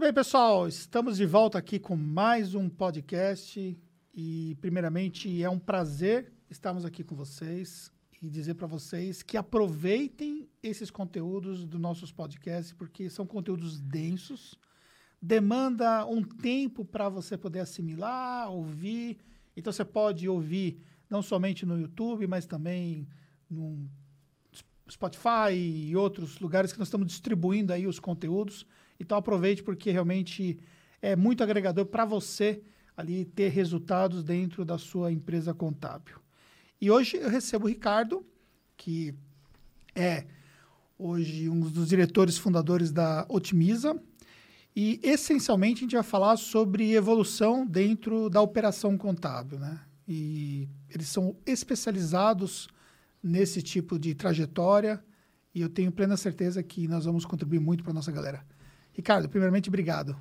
Muito bem, pessoal. Estamos de volta aqui com mais um podcast. E, primeiramente, é um prazer estarmos aqui com vocês e dizer para vocês que aproveitem esses conteúdos dos nossos podcasts, porque são conteúdos densos, demanda um tempo para você poder assimilar, ouvir. Então, você pode ouvir não somente no YouTube, mas também no Spotify e outros lugares que nós estamos distribuindo aí os conteúdos. Então aproveite porque realmente é muito agregador para você ali ter resultados dentro da sua empresa contábil. E hoje eu recebo o Ricardo, que é hoje um dos diretores fundadores da Otimiza. E essencialmente a gente vai falar sobre evolução dentro da operação contábil, né? E eles são especializados nesse tipo de trajetória e eu tenho plena certeza que nós vamos contribuir muito para nossa galera. Ricardo, primeiramente, obrigado.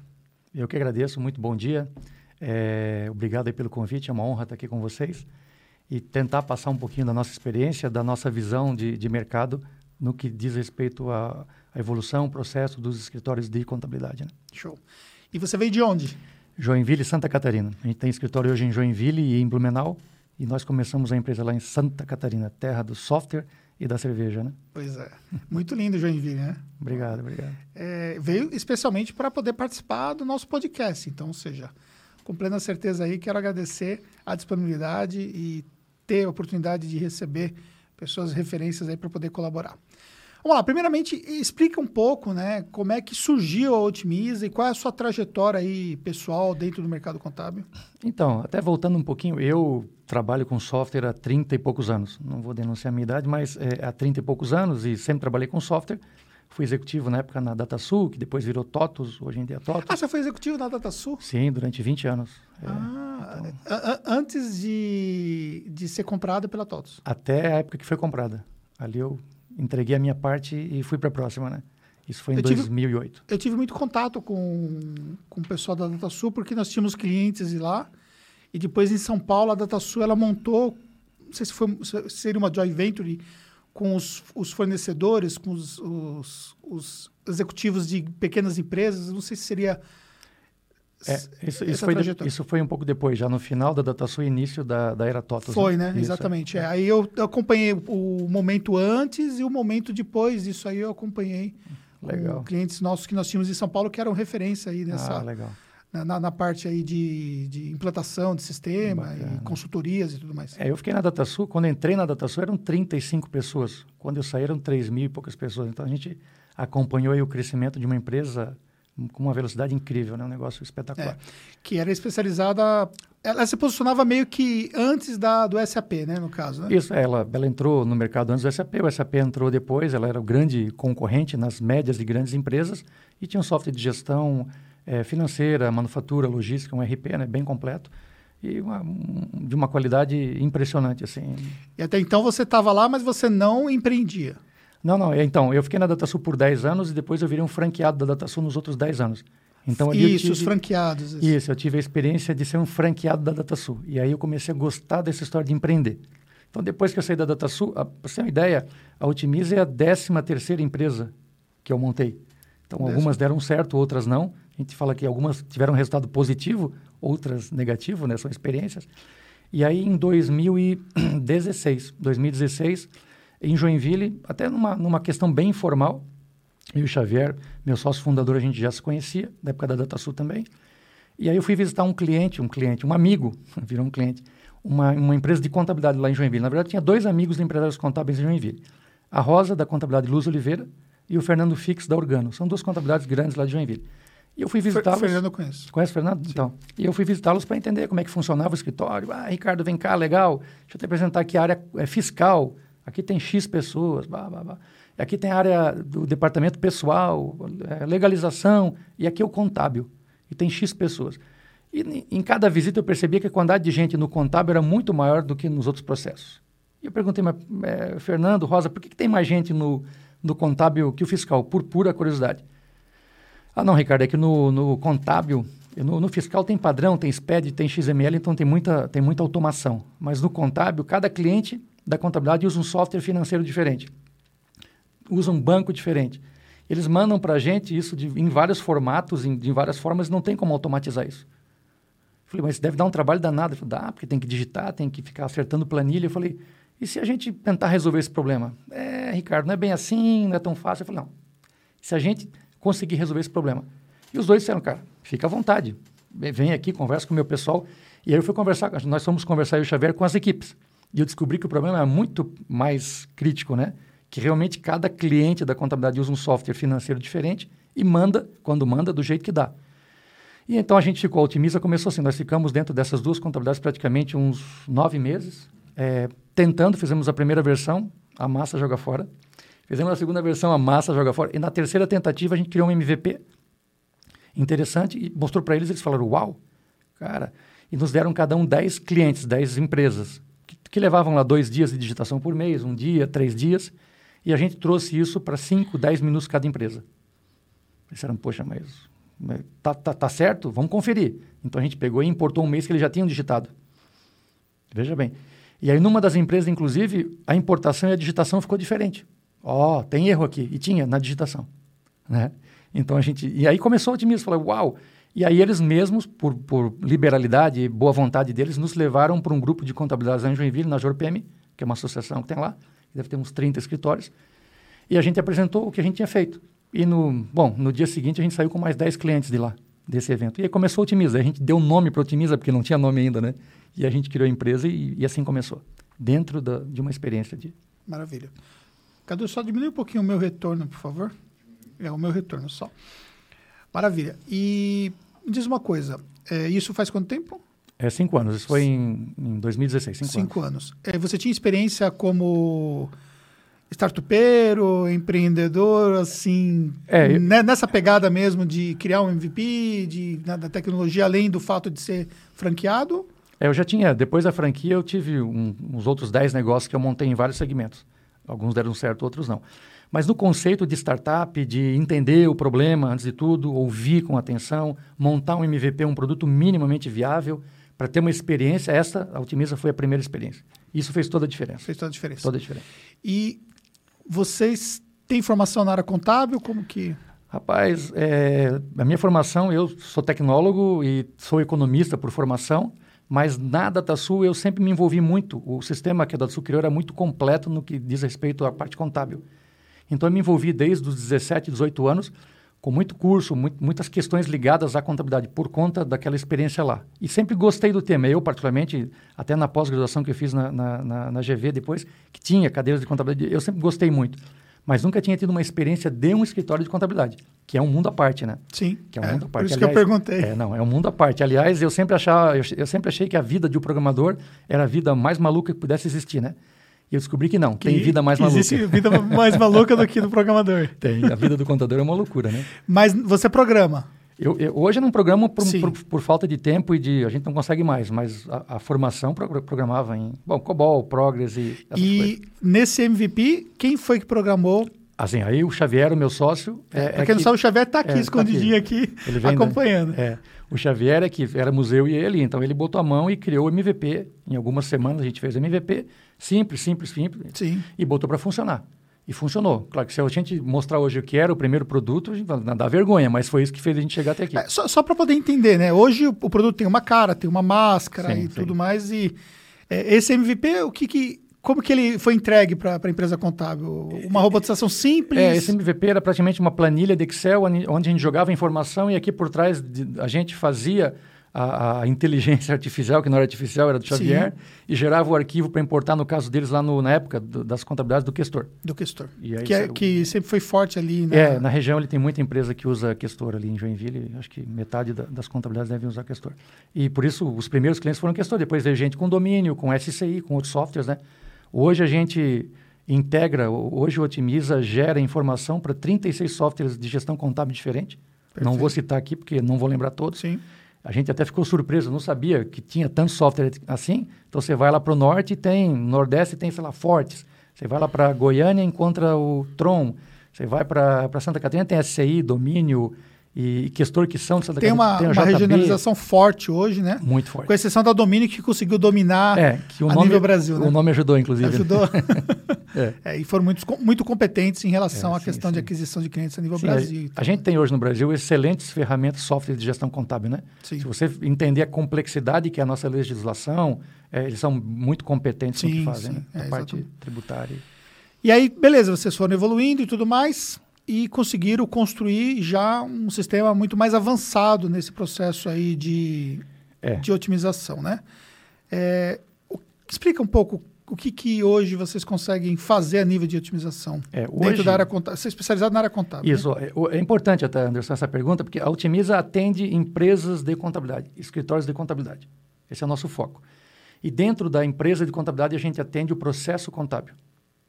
Eu que agradeço, muito bom dia. É, obrigado pelo convite, é uma honra estar aqui com vocês e tentar passar um pouquinho da nossa experiência, da nossa visão de, de mercado no que diz respeito à, à evolução, processo dos escritórios de contabilidade. Né? Show. E você veio de onde? Joinville, Santa Catarina. A gente tem escritório hoje em Joinville e em Blumenau e nós começamos a empresa lá em Santa Catarina, terra do software e da cerveja, né? Pois é. Muito lindo Joinville, né? obrigado, obrigado. É, veio especialmente para poder participar do nosso podcast. Então, ou seja, com plena certeza aí, quero agradecer a disponibilidade e ter a oportunidade de receber pessoas referências aí para poder colaborar. Vamos lá, primeiramente, explica um pouco, né, como é que surgiu a Otimiza e qual é a sua trajetória aí pessoal dentro do mercado contábil. Então, até voltando um pouquinho, eu trabalho com software há 30 e poucos anos. Não vou denunciar a minha idade, mas é, há 30 e poucos anos e sempre trabalhei com software. Fui executivo na época na DataSul, que depois virou TOTUS, hoje em dia é TOTUS. Ah, você foi executivo na DataSul? Sim, durante 20 anos. É, ah, então... antes de, de ser comprada pela TOTUS? Até a época que foi comprada. Ali eu entreguei a minha parte e fui para a próxima, né? Isso foi em eu 2008. Tive, eu tive muito contato com, com o pessoal da DataSul, porque nós tínhamos clientes lá. E depois em São Paulo, a DataSul ela montou, não sei se, foi, se seria uma joint venture com os, os fornecedores, com os, os, os, executivos de pequenas empresas. Não sei se seria. É, isso, isso, foi de, isso foi um pouco depois, já no final da DataSul, início da, da era TOTOS. Foi, né? né? Exatamente. É. É. Aí eu, eu acompanhei o momento antes e o momento depois. Isso aí eu acompanhei. Legal. clientes nossos que nós tínhamos em São Paulo que eram referência aí nessa. Ah, legal na, na, parte aí de, de implantação de sistema Bacana. e consultorias e tudo mais. É, eu fiquei na DataSul, quando entrei na DataSul eram 35 pessoas, quando eu saí eram 3 mil e poucas pessoas, então a gente acompanhou aí o crescimento de uma empresa com uma velocidade incrível, né? um negócio espetacular. É, que era especializada, ela se posicionava meio que antes da, do SAP, né, no caso, né? Isso, ela, ela entrou no mercado antes do SAP, o SAP entrou depois, ela era o grande concorrente nas médias e grandes empresas e tinha um software de gestão é, financeira, manufatura, logística, um RP né, bem completo e uma, um, de uma qualidade impressionante. Assim. E até então você estava lá, mas você não empreendia? Não, não. Então, eu fiquei na DataSul por 10 anos e depois eu virei um franqueado da DataSul nos outros 10 anos. Então, isso, tive, os franqueados. Isso. isso, eu tive a experiência de ser um franqueado da DataSul. E aí eu comecei a gostar dessa história de empreender. Então, depois que eu saí da DataSul, para você ter uma ideia, a Otimiza é a 13 terceira empresa que eu montei. Então, algumas deram certo, outras não. A gente fala que algumas tiveram resultado positivo, outras negativo, né? São experiências. E aí, em 2016, 2016, em Joinville, até numa, numa questão bem informal, eu e o Xavier, meu sócio fundador, a gente já se conhecia, da época da DataSul também. E aí eu fui visitar um cliente, um cliente, um amigo, virou um cliente, uma, uma empresa de contabilidade lá em Joinville. Na verdade, tinha dois amigos de empresários contábeis em Joinville. A Rosa, da contabilidade Luz Oliveira, e o Fernando Fix, da Organo. São duas contabilidades grandes lá de Joinville. E eu fui visitá-los. Fernando eu conheço. Conhece o Fernando? Sim. Então. E eu fui visitá-los para entender como é que funcionava o escritório. Ah, Ricardo, vem cá, legal. Deixa eu te apresentar aqui a área é, fiscal. Aqui tem X pessoas. Blá, blá, blá. Aqui tem a área do departamento pessoal, é, legalização. E aqui é o contábil. E tem X pessoas. E em cada visita eu percebia que a quantidade de gente no contábil era muito maior do que nos outros processos. E eu perguntei, mas, é, Fernando, Rosa, por que, que tem mais gente no, no contábil que o fiscal? Por pura curiosidade. Ah, não, Ricardo, é que no, no contábil, no, no, fiscal tem padrão, tem SPED, tem XML, então tem muita, tem muita automação. Mas no contábil, cada cliente da contabilidade usa um software financeiro diferente, usa um banco diferente. Eles mandam para a gente isso de, em vários formatos, em, de várias formas, não tem como automatizar isso. Eu falei, mas deve dar um trabalho danado. Ele falou, dá, porque tem que digitar, tem que ficar acertando planilha. Eu falei, e se a gente tentar resolver esse problema? É, Ricardo, não é bem assim, não é tão fácil. Eu falei, não. Se a gente conseguir resolver esse problema. E os dois disseram, cara, fica à vontade. Vem aqui, conversa com o meu pessoal. E aí eu fui conversar, nós fomos conversar eu e o Xavier com as equipes. E eu descobri que o problema é muito mais crítico, né? Que realmente cada cliente da contabilidade usa um software financeiro diferente e manda, quando manda, do jeito que dá. E então a gente ficou, a Otimiza começou assim, nós ficamos dentro dessas duas contabilidades praticamente uns nove meses, é, tentando, fizemos a primeira versão, a massa joga fora. Fizemos a segunda versão, a massa joga fora. E na terceira tentativa a gente criou um MVP interessante e mostrou para eles, eles falaram, uau, cara, e nos deram cada um 10 clientes, 10 empresas, que, levavam lá dois dias de digitação por mês, um dia, três dias, e a gente trouxe isso para 5, 10 minutos cada empresa. Disseram, poxa, mas, tá, tá, tá certo? Vamos conferir. Então a gente pegou e importou um mês que eles já tinham digitado. Veja bem. E aí, numa das empresas, inclusive, a importação e a digitação ficou diferente. Ó, oh, tem erro aqui. E tinha na digitação. Né? Então a gente. E aí começou o otimismo. Falei, uau! E aí eles mesmos, por, por liberalidade e boa vontade deles, nos levaram para um grupo de contabilidade em Joinville, na JorPM, que é uma associação que tem lá, deve ter uns 30 escritórios, e a gente apresentou o que a gente tinha feito. E no, bom, no dia seguinte a gente saiu com mais 10 clientes de lá, desse evento. E aí começou a Otimiza. A gente deu nome para Otimiza, porque não tinha nome ainda, né? E a gente criou a empresa e, e assim começou, dentro da, de uma experiência de... Maravilha. Cadu, só diminui um pouquinho o meu retorno, por favor. É o meu retorno só. Maravilha. E me diz uma coisa, é, isso faz quanto tempo? É cinco anos, isso foi em, em 2016, cinco, cinco anos. anos. É, você tinha experiência como startupeiro, empreendedor, assim, é, eu... Né, nessa pegada mesmo de criar um MVP, de, da tecnologia, além do fato de ser franqueado? É, eu já tinha, depois da franquia, eu tive um, uns outros dez negócios que eu montei em vários segmentos. Alguns deram certo, outros não. Mas no conceito de startup, de entender o problema antes de tudo, ouvir com atenção, montar um MVP, um produto minimamente viável, para ter uma experiência, essa, a Otimiza foi a primeira experiência. Isso fez toda a diferença. Fez toda a diferença. Toda a diferença. E vocês têm formação na área contábil? Como que... Rapaz, é, a minha formação, eu sou tecnólogo e sou economista por formação, mas na DataSul eu sempre me envolvi muito. O sistema que a DataSul criou era muito completo no que diz respeito à parte contábil. Então, eu me envolvi desde os 17, 18 anos com muito curso, muito, muitas questões ligadas à contabilidade, por conta daquela experiência lá. E sempre gostei do tema. Eu, particularmente, até na pós-graduação que eu fiz na, na, na, na, GV depois, que tinha cadeiras de contabilidade, eu sempre gostei muito. Mas nunca tinha tido uma experiência de um escritório de contabilidade, que é um mundo à parte, né? Sim. Que é um é, mundo à parte. Por isso Aliás, que eu perguntei. É, não, é um mundo à parte. Aliás, eu sempre, achava, eu, eu sempre achei que a vida de um programador era a vida mais maluca que pudesse existir, né? E eu descobri que não, que tem vida mais maluca. Existe vida mais maluca do que do programador. Tem, a vida do contador é uma loucura, né? Mas você programa? Eu, eu, hoje eu não programo por, por, por, falta de tempo e de... A gente não consegue mais, mas a, a formação programava em... Bom, COBOL, Progress e E coisas. nesse MVP, quem foi que programou Assim, aí o Xavier, o meu sócio. É, é, quem não sabe, o Xavier está aqui, é, escondidinho tá aqui, aqui acompanhando. Da, é, o Xavier é que era museu e ele, então ele botou a mão e criou o MVP. Em algumas semanas a gente fez o MVP. Simples, simples, simples. Sim. E botou para funcionar. E funcionou. Claro que se a gente mostrar hoje o que era o primeiro produto, não dá vergonha, mas foi isso que fez a gente chegar até aqui. É, só só para poder entender, né? Hoje o, o, produto tem uma cara, tem uma máscara sim, e sim. tudo mais. E é, esse MVP, o que, que como que ele foi entregue para a empresa contábil? Uma robotização simples? É, esse MVP era praticamente uma planilha de Excel onde a gente jogava informação e aqui por trás de, a gente fazia a, a, inteligência artificial, que não era artificial, era do Xavier, Sim. e gerava o arquivo para importar, no caso deles, lá no, na época do, das contabilidades do Questor. Do Questor. que, é, que sempre foi forte ali, né? É, na região ele tem muita empresa que usa Questor ali em Joinville, acho que metade da, das contabilidades devem usar Questor. E por isso os primeiros clientes foram Questor, depois veio gente com domínio, com SCI, com outros softwares, né? Hoje a gente integra, hoje o Otimiza gera informação para 36 softwares de gestão contábil diferente. Perfeito. Não vou citar aqui porque não vou lembrar todos. Sim. A gente até ficou surpreso, não sabia que tinha tanto software assim. Então você vai lá para o norte e tem, no nordeste tem, sei lá, Fortes. Você vai lá para Goiânia e encontra o Tron. Você vai para Santa Catarina tem SCI, domínio, e questor que são de Santa Tem uma, tem uma regionalização forte hoje, né? muito forte. Com exceção da Domínio, que conseguiu dominar É, que o a nome, nível Brasil, né? O nome ajudou, inclusive. Ajudou. É. É, e foram muito, muito competentes em relação É, à sim, questão de sim. aquisição de clientes a nível Sim, Brasil. a, e a gente tem hoje no Brasil excelentes ferramentas software de gestão contábil, né? Sim. Se você entender a complexidade que é a nossa legislação, é, eles são muito competentes no que fazem, né? Na é, parte tributária. E aí, beleza, vocês foram evoluindo e tudo mais e conseguiram construir já um sistema muito mais avançado nesse processo aí de, É. de otimização, né? É, o- explica um pouco o que, que hoje vocês conseguem fazer a nível de otimização É, dentro hoje- da área contábil. Você é especializado na área contábil. né? Isso, é, o- é importante até, Anderson, essa pergunta, porque a Otimiza atende empresas de contabilidade, escritórios de contabilidade. Esse é o nosso foco. E dentro da empresa de contabilidade, a gente atende o processo contábil.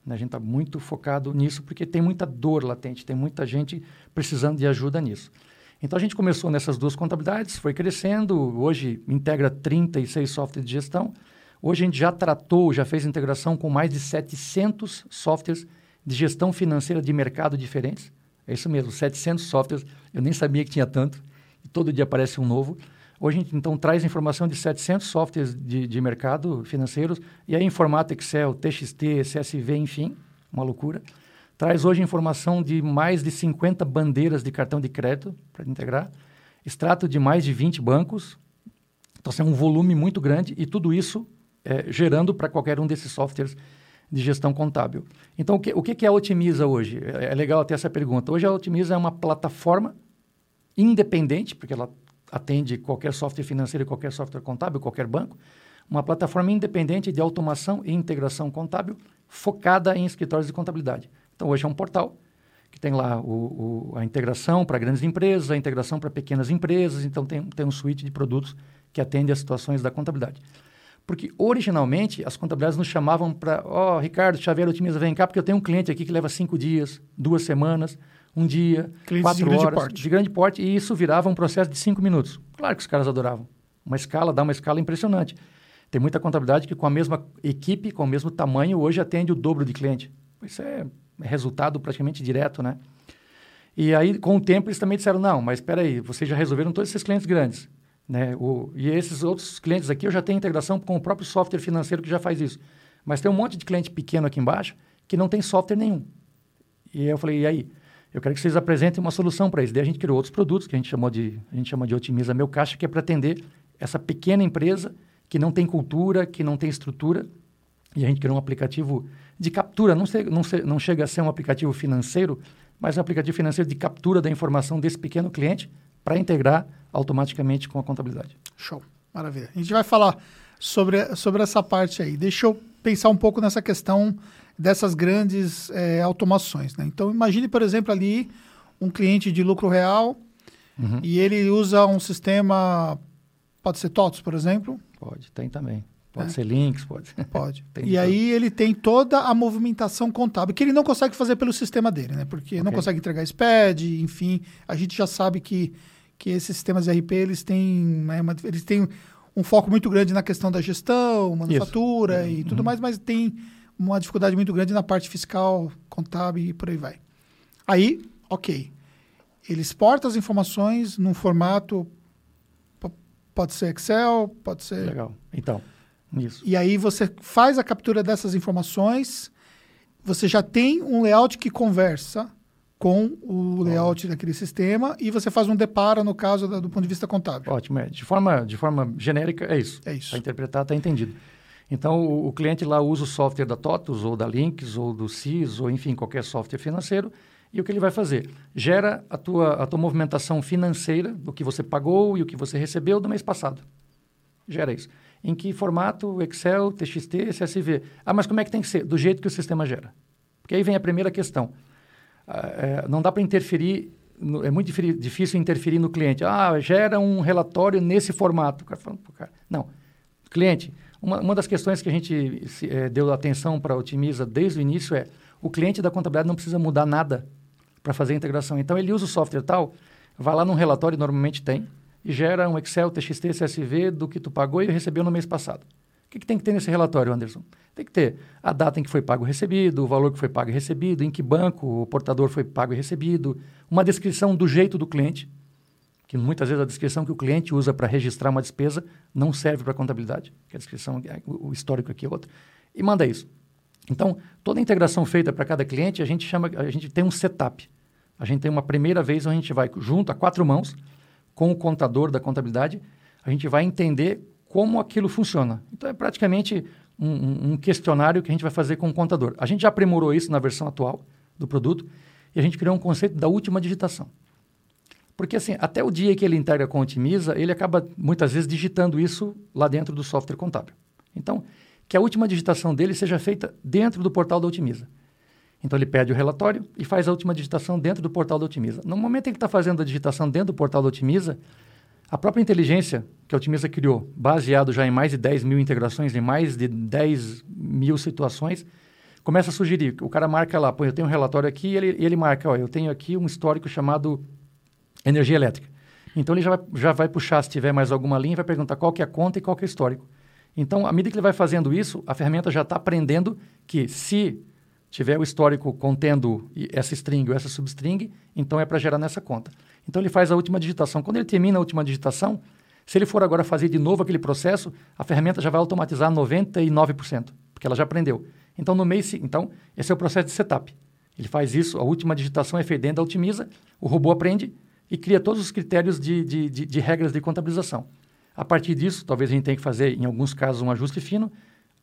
Né? A gente está muito focado nisso, porque tem muita dor latente, tem muita gente precisando de ajuda nisso. Então, a gente começou nessas duas contabilidades, foi crescendo, hoje integra 36 softwares de gestão. Hoje a gente já tratou, já fez integração com mais de 700 softwares de gestão financeira de mercado diferentes. É isso mesmo, 700 softwares. Eu nem sabia que tinha tanto. E todo dia aparece um novo. Hoje a gente então traz informação de 700 softwares de, de mercado financeiros e aí em formato Excel, TXT, CSV, enfim, uma loucura. Traz hoje informação de mais de 50 bandeiras de cartão de crédito para integrar, extrato de mais de 20 bancos. Então, assim, é um volume muito grande e tudo isso é, gerando para qualquer um desses softwares de gestão contábil. Então, o que, o que é a Otimiza hoje? É, é legal ter essa pergunta. Hoje a Otimiza é uma plataforma independente, porque ela atende qualquer software financeiro, qualquer software contábil, qualquer banco, uma plataforma independente de automação e integração contábil focada em escritórios de contabilidade. Então, hoje é um portal que tem lá o, o, a integração para grandes empresas, a integração para pequenas empresas, então tem, tem um suíte de produtos que atende às situações da contabilidade. Porque originalmente as contabilidades nos chamavam para, ó, Ricardo, Xavier Otimiza, vem cá, porque eu tenho um cliente aqui que leva cinco dias, duas semanas, um dia, Clientes quatro de horas, de grande porte, e isso virava um processo de cinco minutos. Claro que os caras adoravam. Uma escala, dá uma escala impressionante. Tem muita contabilidade que com a mesma equipe, com o mesmo tamanho, hoje atende o dobro de cliente. Isso é resultado praticamente direto, né? E aí, com o tempo, eles também disseram, não, mas espera aí, vocês já resolveram todos esses clientes grandes. Né? O, e esses outros clientes aqui, eu já tenho integração com o próprio software financeiro que já faz isso. Mas tem um monte de cliente pequeno aqui embaixo que não tem software nenhum. E aí eu falei, e aí? Eu quero que vocês apresentem uma solução para isso. Daí a gente criou outros produtos que a gente chamou de, a gente chama de Otimiza Meu Caixa, que é para atender essa pequena empresa que não tem cultura, que não tem estrutura. E a gente criou um aplicativo de captura. Não, sei, não, sei, não chega a ser um aplicativo financeiro, mas um aplicativo financeiro de captura da informação desse pequeno cliente para integrar automaticamente com a contabilidade. Show, maravilha. A gente vai falar sobre, sobre essa parte aí. Deixa eu pensar um pouco nessa questão dessas grandes é, automações. Né? Então, imagine, por exemplo, ali um cliente de lucro real Uhum. e ele usa um sistema, pode ser TOTS, por exemplo? Pode, tem também. Pode É. ser links, pode. Pode. Tem e aí ele tem toda a movimentação contábil, que ele não consegue fazer pelo sistema dele, né? Porque não Ok. consegue entregar SPED, enfim. A gente já sabe que, que esses sistemas RP, eles têm, né, uma- eles têm um foco muito grande na questão da gestão, manufatura e tudo Uhum. mais, mas tem uma dificuldade muito grande na parte fiscal, contábil e por aí vai. Aí, ok. Ele exporta as informações num formato, po- pode ser Excel, pode ser Legal. Então, isso. e aí você faz a captura dessas informações, você já tem um layout que conversa com o layout daquele sistema e você faz um depara, no caso, da- do ponto de vista contábil. Ótimo. É. De, forma, de forma genérica, é isso. É isso. Para interpretar, está entendido. Então, o, o cliente lá usa o software da TOTUS, ou da Links, ou do CIS, ou enfim, qualquer software financeiro. E o que ele vai fazer? Gera a tua, a tua movimentação financeira do que você pagou e o que você recebeu do mês passado. Gera isso. Em que formato? Excel, TXT, CSV. Ah, mas como é que tem que ser? Do jeito que o sistema gera. Porque aí vem a primeira questão. Ah, é, não dá para interferir, no- é muito difí- difícil interferir no cliente. Ah, gera um relatório nesse formato. O cara fala, "Pô, cara, não. Cliente, uma, uma das questões que a gente se, eh, deu atenção para a Otimiza desde o início é o cliente da contabilidade não precisa mudar nada para fazer a integração. Então, ele usa o software tal, vai lá num relatório, normalmente tem, e gera um Excel, TXT, CSV do que tu pagou e recebeu no mês passado. O que, que tem que ter nesse relatório, Anderson? Tem que ter a data em que foi pago e recebido, o valor que foi pago e recebido, em que banco o portador foi pago e recebido, uma descrição do jeito do cliente. Que muitas vezes a descrição que o cliente usa para registrar uma despesa não serve para contabilidade, que a descrição, o histórico aqui é outro, e manda isso. Então, toda a integração feita para cada cliente, a gente chama, a gente tem um setup. A gente tem uma primeira vez onde a gente vai junto a quatro mãos com o contador da contabilidade, a gente vai entender como aquilo funciona. Então, é praticamente um, um, questionário que a gente vai fazer com o contador. A gente já aprimorou isso na versão atual do produto e a gente criou um conceito da última digitação. Porque, assim, até o dia que ele integra com a Otimiza, ele acaba, muitas vezes, digitando isso lá dentro do software contábil. Então, que a última digitação dele seja feita dentro do portal da Otimiza. Então, ele pede o relatório e faz a última digitação dentro do portal da Otimiza. No momento em que está fazendo a digitação dentro do portal da Otimiza, a própria inteligência que a Otimiza criou, baseado já em mais de 10 mil integrações, em mais de 10 mil situações, começa a sugerir. O cara marca lá, pô, eu tenho um relatório aqui e ele, ele marca, ó, eu tenho aqui um histórico chamado energia elétrica. Então, ele já vai, já vai puxar, se tiver mais alguma linha, vai perguntar qual que é a conta e qual que é o histórico. Então, à medida que ele vai fazendo isso, a ferramenta já está aprendendo que se tiver o histórico contendo essa string ou essa substring, então é para gerar nessa conta. Então ele faz a última digitação. Quando ele termina a última digitação, se ele for agora fazer de novo aquele processo, a ferramenta já vai automatizar 99%, porque ela já aprendeu. Então no mês, então esse é o processo de setup. Ele faz isso, a última digitação é feita Otimiza, o robô aprende e cria todos os critérios de, de, de, de regras de contabilização. A partir disso, talvez a gente tenha que fazer, em alguns casos, um ajuste fino,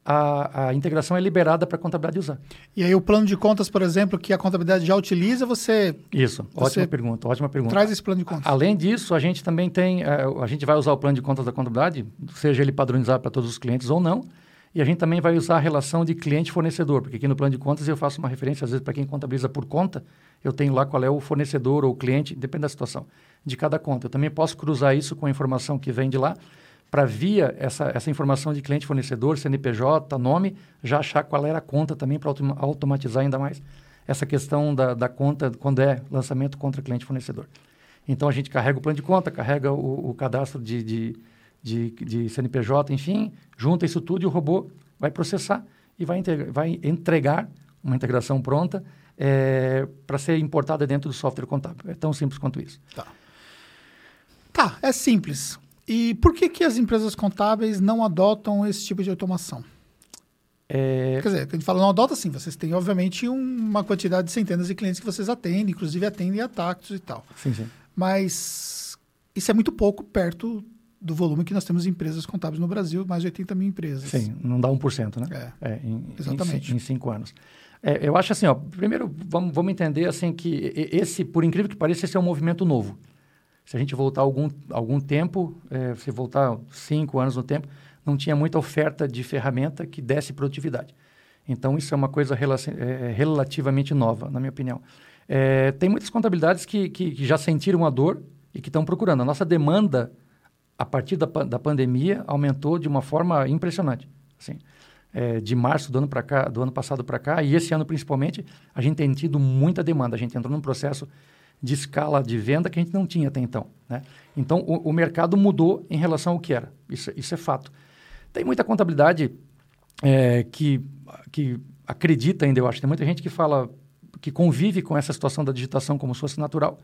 a, a integração é liberada para a contabilidade usar. E aí o plano de contas, por exemplo, que a contabilidade já utiliza, você... Isso, você ótima pergunta, ótima pergunta. Traz esse plano de contas. Além disso, a gente também tem, a, eh, a gente vai usar o plano de contas da contabilidade, seja ele padronizado para todos os clientes ou não, e a gente também vai usar a relação de cliente-fornecedor, porque aqui no plano de contas eu faço uma referência, às vezes, para quem contabiliza por conta, eu tenho lá qual é o fornecedor ou o cliente, depende da situação, de cada conta. Eu também posso cruzar isso com a informação que vem de lá, para via essa, essa informação de cliente fornecedor, CNPJ, nome, já achar qual era a conta também para automatizar ainda mais essa questão da, da conta quando é lançamento contra cliente fornecedor. Então a gente carrega o plano de conta, carrega o, o cadastro de, de, de, de, CNPJ, enfim, junta isso tudo e o robô vai processar e vai, vai entregar uma integração pronta é, para ser importada dentro do software contábil. É tão simples quanto isso. Tá. Tá, é simples. E por que, que as empresas contábeis não adotam esse tipo de automação? É... Quer dizer, a gente fala não adota sim, vocês têm obviamente uma quantidade de centenas de clientes que vocês atendem, inclusive atendem a Tactus e tal. Sim, sim. Mas isso é muito pouco perto do volume que nós temos de empresas contábeis no Brasil, mais de 80 mil empresas. Sim, não dá 1%, né? É, é em, exatamente. Em, em cinco anos. É, eu acho assim, ó, primeiro vamos, vamos entender assim que esse, por incrível que pareça, esse é um movimento novo. Se a gente voltar algum, algum tempo, é, se voltar cinco anos no tempo, não tinha muita oferta de ferramenta que desse produtividade. Então, isso é uma coisa é, relativamente nova, na minha opinião. É, tem muitas contabilidades que, que, que, já sentiram a dor e que estão procurando. A nossa demanda, a partir da, da pandemia, aumentou de uma forma impressionante. Assim, é, de março do ano, cá, do ano passado para cá, e esse ano principalmente, a gente tem tido muita demanda. A gente entrou num processo de escala de venda que a gente não tinha até então. Né? Então, o, o, mercado mudou em relação ao que era. Isso, isso é fato. Tem muita contabilidade é, que, que acredita ainda, eu acho. Tem muita gente que fala, que convive com essa situação da digitação como se fosse natural.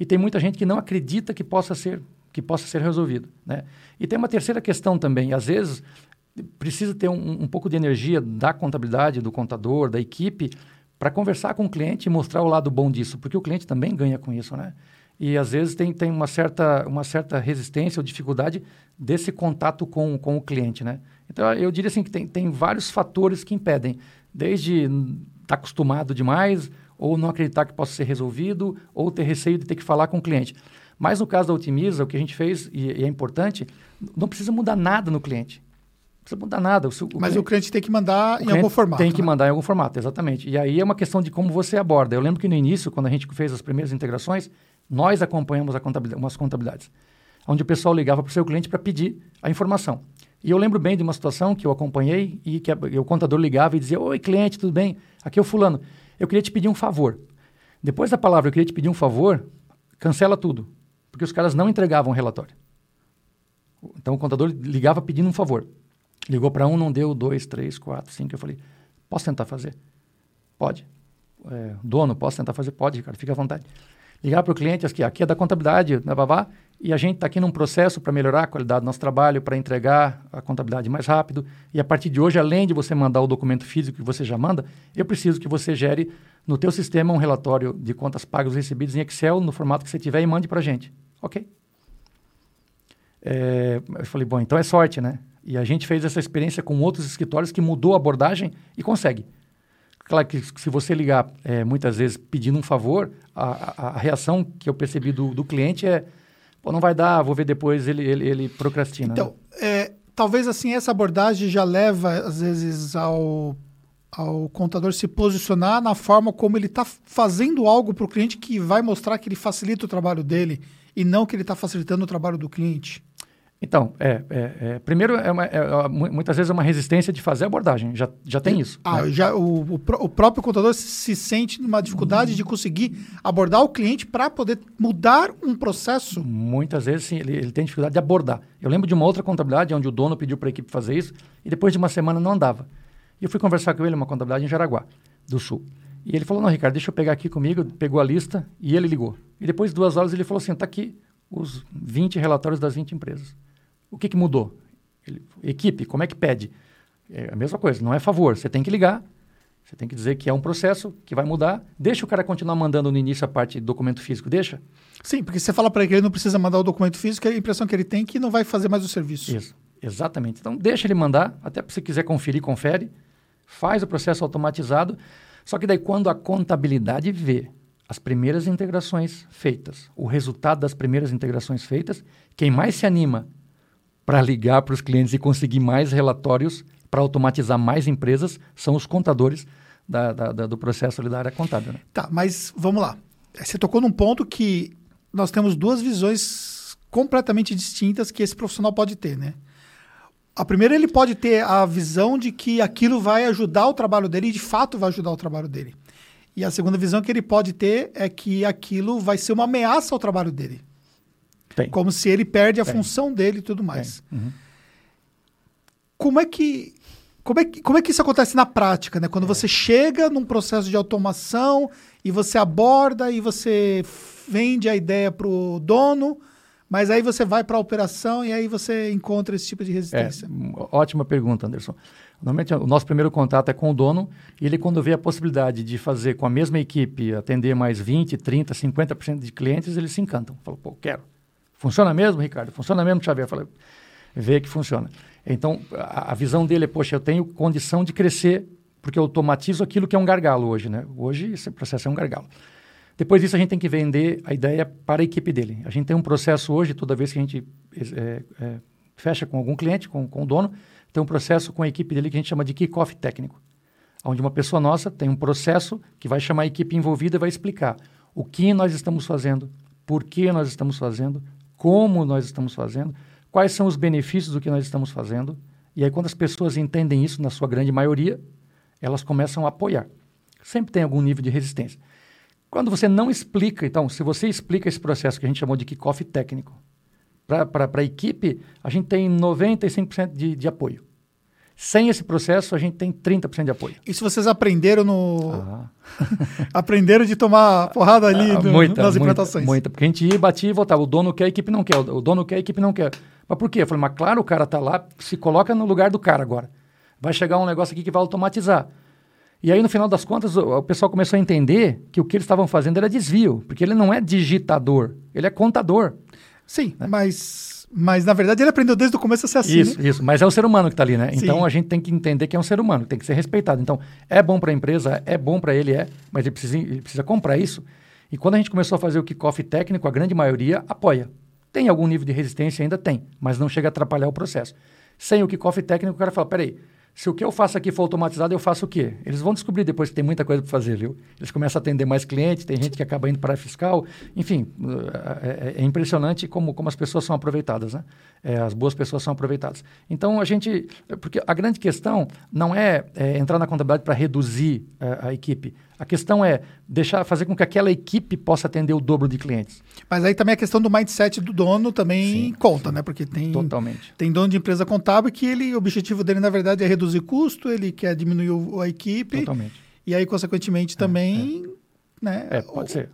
E tem muita gente que não acredita que possa ser, que possa ser resolvido. Né? E tem uma terceira questão também. Às vezes, precisa ter um, um pouco de energia da contabilidade, do contador, da equipe, para conversar com o cliente e mostrar o lado bom disso, porque o cliente também ganha com isso, né? E às vezes tem, tem uma, certa, uma certa resistência ou dificuldade desse contato com, com o cliente, né? Então eu diria assim que tem, tem vários fatores que impedem, desde estar tá acostumado demais, ou não acreditar que possa ser resolvido, ou ter receio de ter que falar com o cliente. Mas no caso da Otimiza, o que a gente fez, e, e é importante, não precisa mudar nada no cliente precisa mudar nada. O o Mas cliente, o cliente tem que mandar em algum formato. Tem que né? mandar em algum formato, exatamente. E aí é uma questão de como você aborda. Eu lembro que no início, quando a gente fez as primeiras integrações, nós acompanhamos contabilidade, umas contabilidades, onde o pessoal ligava para o seu cliente para pedir a informação. E eu lembro bem de uma situação que eu acompanhei e que a, o contador ligava e dizia: Oi, cliente, tudo bem? Aqui é o fulano. Eu queria te pedir um favor. Depois da palavra eu queria te pedir um favor, cancela tudo, porque os caras não entregavam relatório. Então o contador ligava pedindo um favor. Ligou para um, não deu, dois, três, quatro, cinco. Eu falei, posso tentar fazer? Pode. É, dono, posso tentar fazer? Pode, cara, fica à vontade. Ligar para o cliente, aqui, aqui é da contabilidade, babá, E a gente está aqui num processo para melhorar a qualidade do nosso trabalho, para entregar a contabilidade mais rápido. E a partir de hoje, além de você mandar o documento físico que você já manda, eu preciso que você gere no teu sistema um relatório de contas pagas recebidas em Excel, no formato que você tiver, e mande para a gente. Ok. É, eu falei, bom, então é sorte, né? E a gente fez essa experiência com outros escritórios que mudou a abordagem e consegue. Claro que se você ligar é, muitas vezes pedindo um favor, a, a, a reação que eu percebi do, do cliente é Pô, não vai dar, vou ver depois, ele, ele, ele procrastina. Então, né? é, talvez assim essa abordagem já leva, às vezes, ao, ao contador se posicionar na forma como ele está fazendo algo para o cliente que vai mostrar que ele facilita o trabalho dele e não que ele está facilitando o trabalho do cliente. Então, é, é, é primeiro, é, uma, é, é muitas vezes é uma resistência de fazer abordagem, já, já tem isso. Ah, né? já, o, o, o, próprio contador se sente numa dificuldade de conseguir abordar o cliente para poder mudar um processo? Muitas vezes, sim, ele, ele, tem dificuldade de abordar. Eu lembro de uma outra contabilidade onde o dono pediu para a equipe fazer isso e depois de uma semana não andava. E eu fui conversar com ele, uma contabilidade em Jaraguá, do Sul. E ele falou, não, Ricardo, deixa eu pegar aqui comigo, pegou a lista e ele ligou. E depois de duas horas ele falou assim, está aqui os 20 relatórios das 20 empresas. O que, que mudou? Ele, equipe, como é que pede? É a mesma coisa, não é favor. Você tem que ligar, você tem que dizer que é um processo que vai mudar. Deixa o cara continuar mandando no início a parte do documento físico, deixa? Sim, porque você fala para ele que ele não precisa mandar o documento físico, a impressão que ele tem é que não vai fazer mais o serviço. Isso, exatamente. Então, deixa ele mandar, até se quiser conferir, confere. Faz o processo automatizado. Só que daí, quando a contabilidade vê as primeiras integrações feitas, o resultado das primeiras integrações feitas, quem mais se anima para ligar para os clientes e conseguir mais relatórios para automatizar mais empresas são os contadores da, da, da, do processo da área contábil. Né? Tá, mas vamos lá. Você tocou num ponto que nós temos duas visões completamente distintas que esse profissional pode ter, né? A primeira, ele pode ter a visão de que aquilo vai ajudar o trabalho dele e de fato vai ajudar o trabalho dele. E a segunda visão que ele pode ter é que aquilo vai ser uma ameaça ao trabalho dele. Tem. Como se ele perde a Tem. função dele e tudo mais. Uhum. Como é que como é, que, como é que isso acontece na prática, né? Quando é. você chega num processo de automação e você aborda e você vende a ideia para o dono, mas aí você vai para a operação e aí você encontra esse tipo de resistência. É, ótima pergunta, Anderson. Normalmente o nosso primeiro contato é com o dono e ele quando vê a possibilidade de fazer com a mesma equipe atender mais 20, 30, 50% de clientes, eles se encantam. Falam, pô, quero. Funciona mesmo, Ricardo? Funciona mesmo, Xavier? Eu falei, vê que funciona. Então, a, a, visão dele é, poxa, eu tenho condição de crescer porque eu automatizo aquilo que é um gargalo hoje, né? Hoje esse processo é um gargalo. Depois disso, a gente tem que vender a ideia para a equipe dele. A gente tem um processo hoje, toda vez que a gente é, é, fecha com algum cliente, com, com o dono, tem um processo com a equipe dele que a gente chama de kick-off técnico. Onde uma pessoa nossa tem um processo que vai chamar a equipe envolvida e vai explicar o que nós estamos fazendo, por que nós estamos fazendo, como nós estamos fazendo, quais são os benefícios do que nós estamos fazendo. E aí, quando as pessoas entendem isso, na sua grande maioria, elas começam a apoiar. Sempre tem algum nível de resistência. Quando você não explica, então, se você explica esse processo que a gente chamou de kickoff técnico, para a equipe, a gente tem 95% de, de apoio. Sem esse processo, a gente tem 30% de apoio. Isso vocês aprenderam no. Ah. aprenderam de tomar porrada ali ah, muita, nas implantações. Muita, porque a gente ia, batia e voltava. O dono quer, a equipe não quer. O dono quer, a equipe não quer. Mas por quê? Eu falei, mas claro, o cara está lá, se coloca no lugar do cara agora. Vai chegar um negócio aqui que vai automatizar. E aí, no final das contas, o, o pessoal começou a entender que o que eles estavam fazendo era desvio, porque ele não é digitador, ele é contador. Sim, né? mas mas, na verdade, ele aprendeu desde o começo a ser assim. Isso, né? isso. Mas é o ser humano que está ali, né? Sim. Então, a gente tem que entender que é um ser humano, tem que ser respeitado. Então, é bom para a empresa, é bom para ele, é, mas ele precisa, ele precisa comprar isso. E quando a gente começou a fazer o kickoff técnico, a grande maioria apoia. Tem algum nível de resistência? Ainda tem, mas não chega a atrapalhar o processo. Sem o kickoff técnico, o cara fala, peraí, se o que eu faço aqui for automatizado, eu faço o quê? Eles vão descobrir depois que tem muita coisa para fazer, viu? Eles começam a atender mais clientes, tem gente que acaba indo para a fiscal. Enfim, é, é, é, impressionante como, como as pessoas são aproveitadas, né? É, as boas pessoas são aproveitadas. Então, a gente... Porque a grande questão não é, é entrar na contabilidade para reduzir a, a equipe. A questão é deixar, fazer com que aquela equipe possa atender o dobro de clientes. Mas aí também a questão do mindset do dono também Sim. conta, né? Porque tem, Totalmente. tem dono de empresa contábil que ele, o objetivo dele, na verdade, é reduzir custo, ele quer diminuir o, a equipe. Totalmente. E aí, consequentemente, também. É, é. Né, é pode o... ser.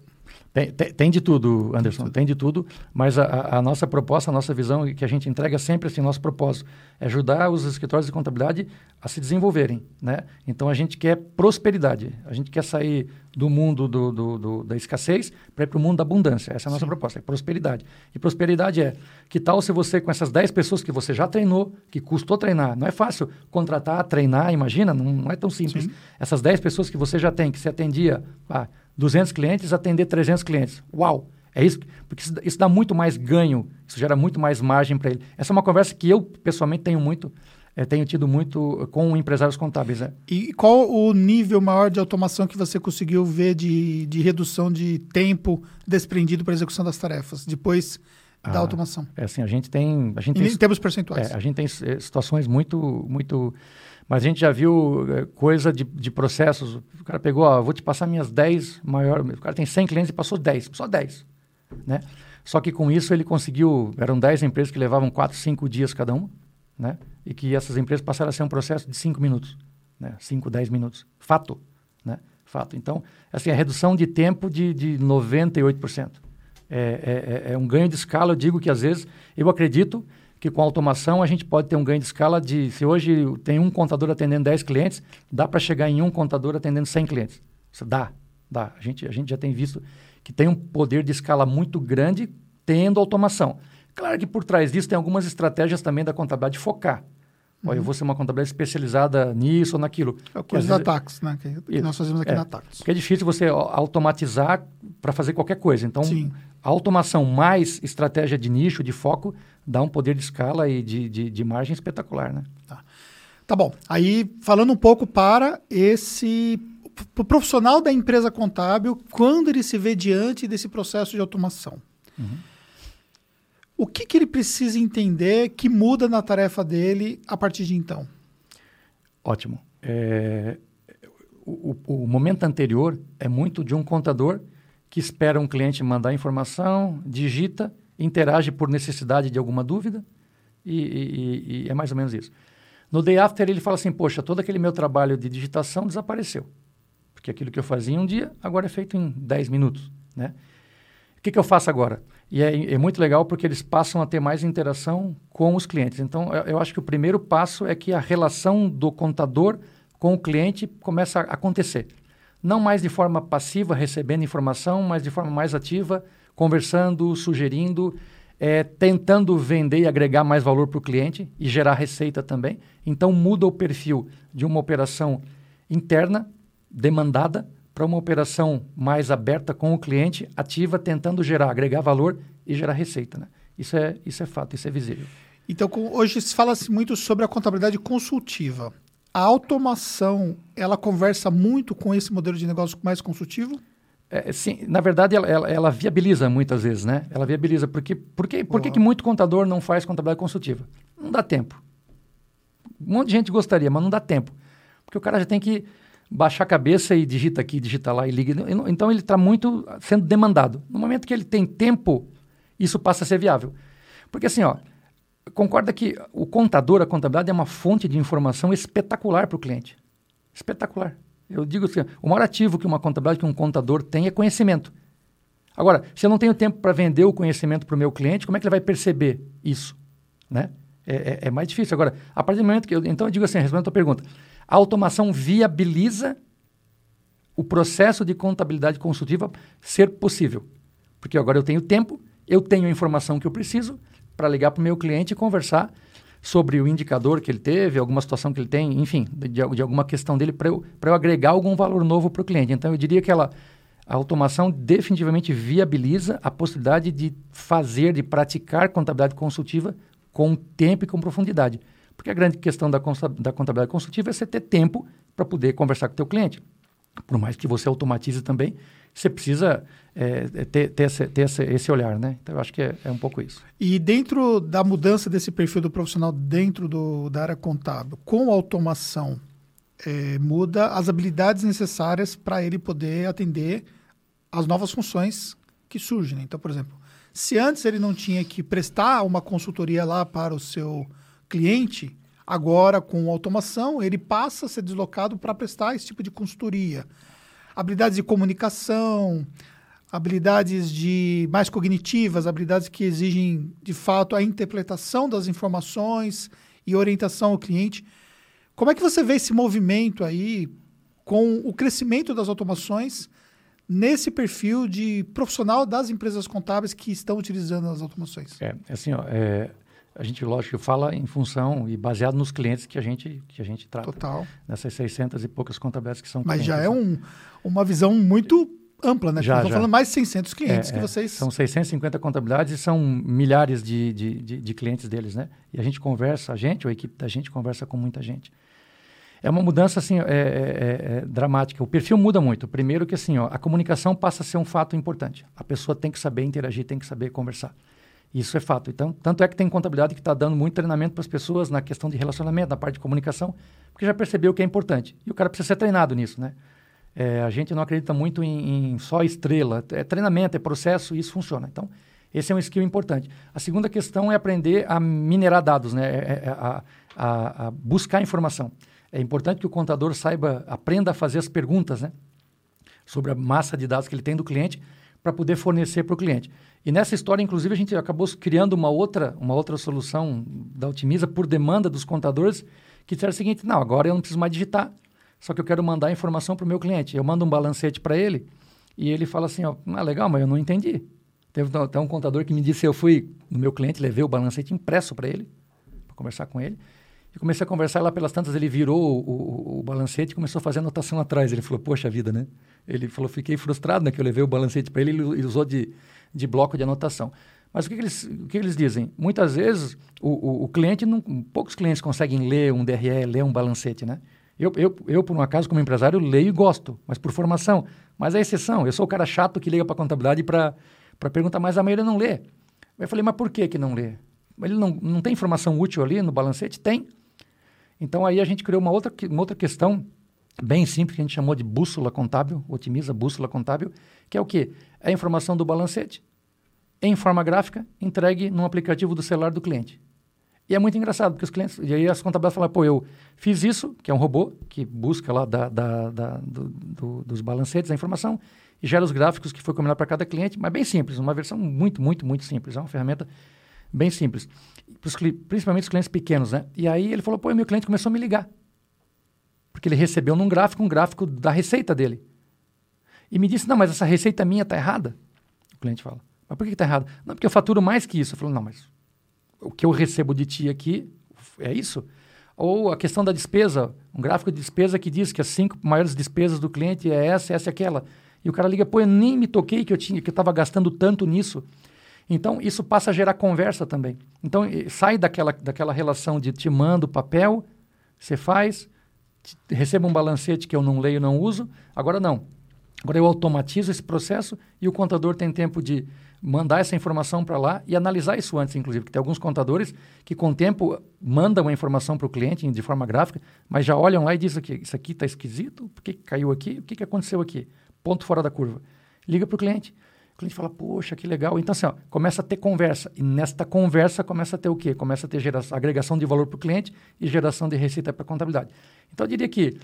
Tem, tem, tem, de tudo, Anderson, tem de tudo, mas a, a, nossa proposta, a nossa visão que a gente entrega sempre assim, nosso propósito é ajudar os escritórios de contabilidade a se desenvolverem, né? Então a gente quer prosperidade, a gente quer sair do mundo do, do, do da escassez para ir para o mundo da abundância, essa é a nossa Sim. proposta, é prosperidade. E prosperidade é, que tal se você com essas 10 pessoas que você já treinou, que custou treinar, não é fácil contratar, treinar, imagina, não, não é tão simples. Sim. Essas 10 pessoas que você já tem, que você atendia, ah, 200 clientes, atender 300 clientes. Uau! É isso, porque isso, isso dá muito mais ganho, isso gera muito mais margem para ele. Essa é uma conversa que eu, pessoalmente, tenho muito, é, tenho tido muito com empresários contábeis. Né? E qual o nível maior de automação que você conseguiu ver de, de redução de tempo desprendido para a execução das tarefas, depois da ah, automação? É assim, a gente tem... A gente em tem, termos percentuais. É, a gente tem é, situações muito, muito mas a gente já viu é, coisa de, de processos. O cara pegou, ó, vou te passar minhas 10 maiores. O cara tem 100 clientes e passou 10, só 10. Né? Só que com isso ele conseguiu. Eram 10 empresas que levavam 4, 5 dias cada uma. Né? E que essas empresas passaram a ser um processo de 5 minutos. Né? 5, 10 minutos. Fato. Né? Fato. Então, assim, a redução de tempo de, de 98%. É, é, é um ganho de escala. Eu digo que às vezes, eu acredito que com automação a gente pode ter um ganho de escala de, se hoje tem um contador atendendo 10 clientes, dá para chegar em um contador atendendo 100 clientes. Isso dá, dá. A gente, a gente já tem visto que tem um poder de escala muito grande tendo automação. Claro que por trás disso tem algumas estratégias também da contabilidade de focar. Uhum. Olha, eu vou ser uma contabilidade especializada nisso ou naquilo. É coisa da Tax, né? Que, que nós fazemos aqui é, na Tax. Porque é difícil você automatizar para fazer qualquer coisa. Então, Sim. a automação mais estratégia de nicho, de foco, dá um poder de escala e de, de, de margem espetacular, né? Tá. tá bom. Aí, falando um pouco para esse pro profissional da empresa contábil, quando ele se vê diante desse processo de automação. Uhum. O que, que ele precisa entender que muda na tarefa dele a partir de então? Ótimo. É, o, o, momento anterior é muito de um contador que espera um cliente mandar informação, digita interage por necessidade de alguma dúvida e, e, e, é mais ou menos isso. No day after ele fala assim, poxa, todo aquele meu trabalho de digitação desapareceu. Porque aquilo que eu fazia em um dia, agora é feito em 10 minutos, né? O que, que eu faço agora? E é, é, muito legal porque eles passam a ter mais interação com os clientes. Então, eu, eu, acho que o primeiro passo é que a relação do contador com o cliente começa a acontecer. Não mais de forma passiva, recebendo informação, mas de forma mais ativa, conversando, sugerindo, é, tentando vender e agregar mais valor para o cliente e gerar receita também. Então, muda o perfil de uma operação interna, demandada, para uma operação mais aberta com o cliente, ativa, tentando gerar, agregar valor e gerar receita. Né? Isso, é, isso é fato, isso é visível. Então, hoje se fala-se muito sobre a contabilidade consultiva. A automação, ela conversa muito com esse modelo de negócio mais consultivo? É, sim, na verdade, ela, ela, ela, viabiliza muitas vezes, né? Ela viabiliza. Porque, porque, por que muito contador não faz contabilidade consultiva? Não dá tempo. Um monte de gente gostaria, mas não dá tempo. Porque o cara já tem que baixar a cabeça e digita aqui, digita lá e liga. Então, ele está muito sendo demandado. No momento que ele tem tempo, isso passa a ser viável. Porque assim, ó, concorda que o contador, a contabilidade é uma fonte de informação espetacular para o cliente. Espetacular. Eu digo assim, o maior ativo que uma contabilidade, que um contador tem é conhecimento. Agora, se eu não tenho tempo para vender o conhecimento para o meu cliente, como é que ele vai perceber isso? Né? É, é, é, mais difícil. Agora, a partir do momento que eu... Então, eu digo assim, respondendo a tua pergunta. A automação viabiliza o processo de contabilidade consultiva ser possível. Porque agora eu tenho tempo, eu tenho a informação que eu preciso para ligar para o meu cliente e conversar sobre o indicador que ele teve, alguma situação que ele tem, enfim, de, de alguma questão dele, para eu, eu agregar algum valor novo para o cliente. Então, eu diria que ela, a automação definitivamente viabiliza a possibilidade de fazer, de praticar contabilidade consultiva com tempo e com profundidade. Porque a grande questão da, da contabilidade consultiva é você ter tempo para poder conversar com o teu cliente. Por mais que você automatize também, você precisa é, é, ter, ter, esse, ter esse, esse, olhar, né? Então, eu acho que é, é, um pouco isso. E dentro da mudança desse perfil do profissional dentro do, da área contábil, com automação, é, muda as habilidades necessárias para ele poder atender as novas funções que surgem. Né? Então, por exemplo, se antes ele não tinha que prestar uma consultoria lá para o seu cliente, agora com automação ele passa a ser deslocado para prestar esse tipo de consultoria habilidades de comunicação, habilidades de mais cognitivas, habilidades que exigem de fato a interpretação das informações e orientação ao cliente. Como é que você vê esse movimento aí com o crescimento das automações nesse perfil de profissional das empresas contábeis que estão utilizando as automações? É, assim, ó, é, a gente, lógico, fala em função e baseado nos clientes que a gente, que a gente trata. Total. Nessas 600 e poucas contabilidades que são Mas clientes, já é né? um, uma visão muito ampla, né? Já, Estamos já. falando mais de 600 clientes É, que é. vocês... São 650 contabilidades e são milhares de, de, de, de clientes deles, né? E a gente conversa, a gente, ou a equipe da gente, conversa com muita gente. É uma mudança, assim, é, é- é- é dramática. O perfil muda muito. Primeiro que, assim, ó, a comunicação passa a ser um fato importante. A pessoa tem que saber interagir, tem que saber conversar. Isso é fato. Então, tanto é que tem contabilidade que está dando muito treinamento para as pessoas na questão de relacionamento, na parte de comunicação, porque já percebeu que é importante. E o cara precisa ser treinado nisso, né? É, a gente não acredita muito em, em só estrela. É treinamento, é processo e isso funciona. Então, esse é um skill importante. A segunda questão é aprender a minerar dados, né? É- é a, a- a buscar informação. É importante que o contador saiba, aprenda a fazer as perguntas, né? Sobre a massa de dados que ele tem do cliente para poder fornecer para o cliente. E nessa história, inclusive, a gente acabou criando uma outra, uma outra solução da Otimiza por demanda dos contadores que disseram o seguinte, não, agora eu não preciso mais digitar, só que eu quero mandar a informação para o meu cliente. Eu mando um balancete para ele e ele fala assim, ó, ah, legal, mas eu não entendi. Teve até um contador que me disse, eu fui no meu cliente, levei o balancete impresso para ele, para conversar com ele. E comecei a conversar lá pelas tantas, ele virou o, o, o balancete e começou a fazer anotação atrás. Ele falou, poxa vida, né? Ele falou, fiquei frustrado, né? Que eu levei o balancete para ele ele usou de, de bloco de anotação. Mas o que, que eles, o que, eles dizem? Muitas vezes o, o, o cliente, não, poucos clientes conseguem ler um DRE, ler um balancete, né? Eu, eu, eu, por um acaso, como empresário, leio e gosto, mas por formação. Mas é exceção. Eu sou o cara chato que liga para a contabilidade para perguntar, mas a maioria não lê. Eu falei, mas por que, que não lê? Ele não, não tem informação útil ali no balancete? Tem. Então aí a gente criou uma outra, uma outra questão bem simples que a gente chamou de bússola contábil, otimiza bússola contábil, que é o quê? É a informação do balancete em forma gráfica entregue num aplicativo do celular do cliente. E é muito engraçado, porque os clientes, e aí as contabilidades falam, pô, eu fiz isso, que é um robô que busca lá da, da- da- do- do- dos balancetes a informação e gera os gráficos que foi combinado para cada cliente, mas bem simples, uma versão muito, muito, muito simples, é uma ferramenta bem simples, pros, principalmente os clientes pequenos, né? E aí ele falou, pô, meu cliente começou a me ligar, porque ele recebeu num gráfico um gráfico da receita dele. E me disse, não, mas essa receita minha está errada. O cliente fala, mas por que está errada? Não, porque eu faturo mais que isso. Eu falo, não, mas o que eu recebo de ti aqui é isso? Ou a questão da despesa, um gráfico de despesa que diz que as cinco maiores despesas do cliente é essa, essa e aquela. E o cara liga, pô, eu nem me toquei que eu tinha, que eu estava gastando tanto nisso. Então, isso passa a gerar conversa também. Então, sai daquela, daquela relação de te mando papel, você faz, te- recebo um balancete que eu não leio, não uso. Agora não. Agora eu automatizo esse processo e o contador tem tempo de mandar essa informação para lá e analisar isso antes, inclusive. Porque tem alguns contadores que, com o tempo, mandam a informação para o cliente de forma gráfica, mas já olham lá e dizem que isso aqui está esquisito, por que caiu aqui, o que, que aconteceu aqui? Ponto fora da curva. Liga para o cliente. O cliente fala, poxa, que legal. Então, assim, ó, começa a ter conversa. E nesta conversa começa a ter o quê? Começa a ter geração, agregação de valor para o cliente e geração de receita para a contabilidade. Então, eu diria que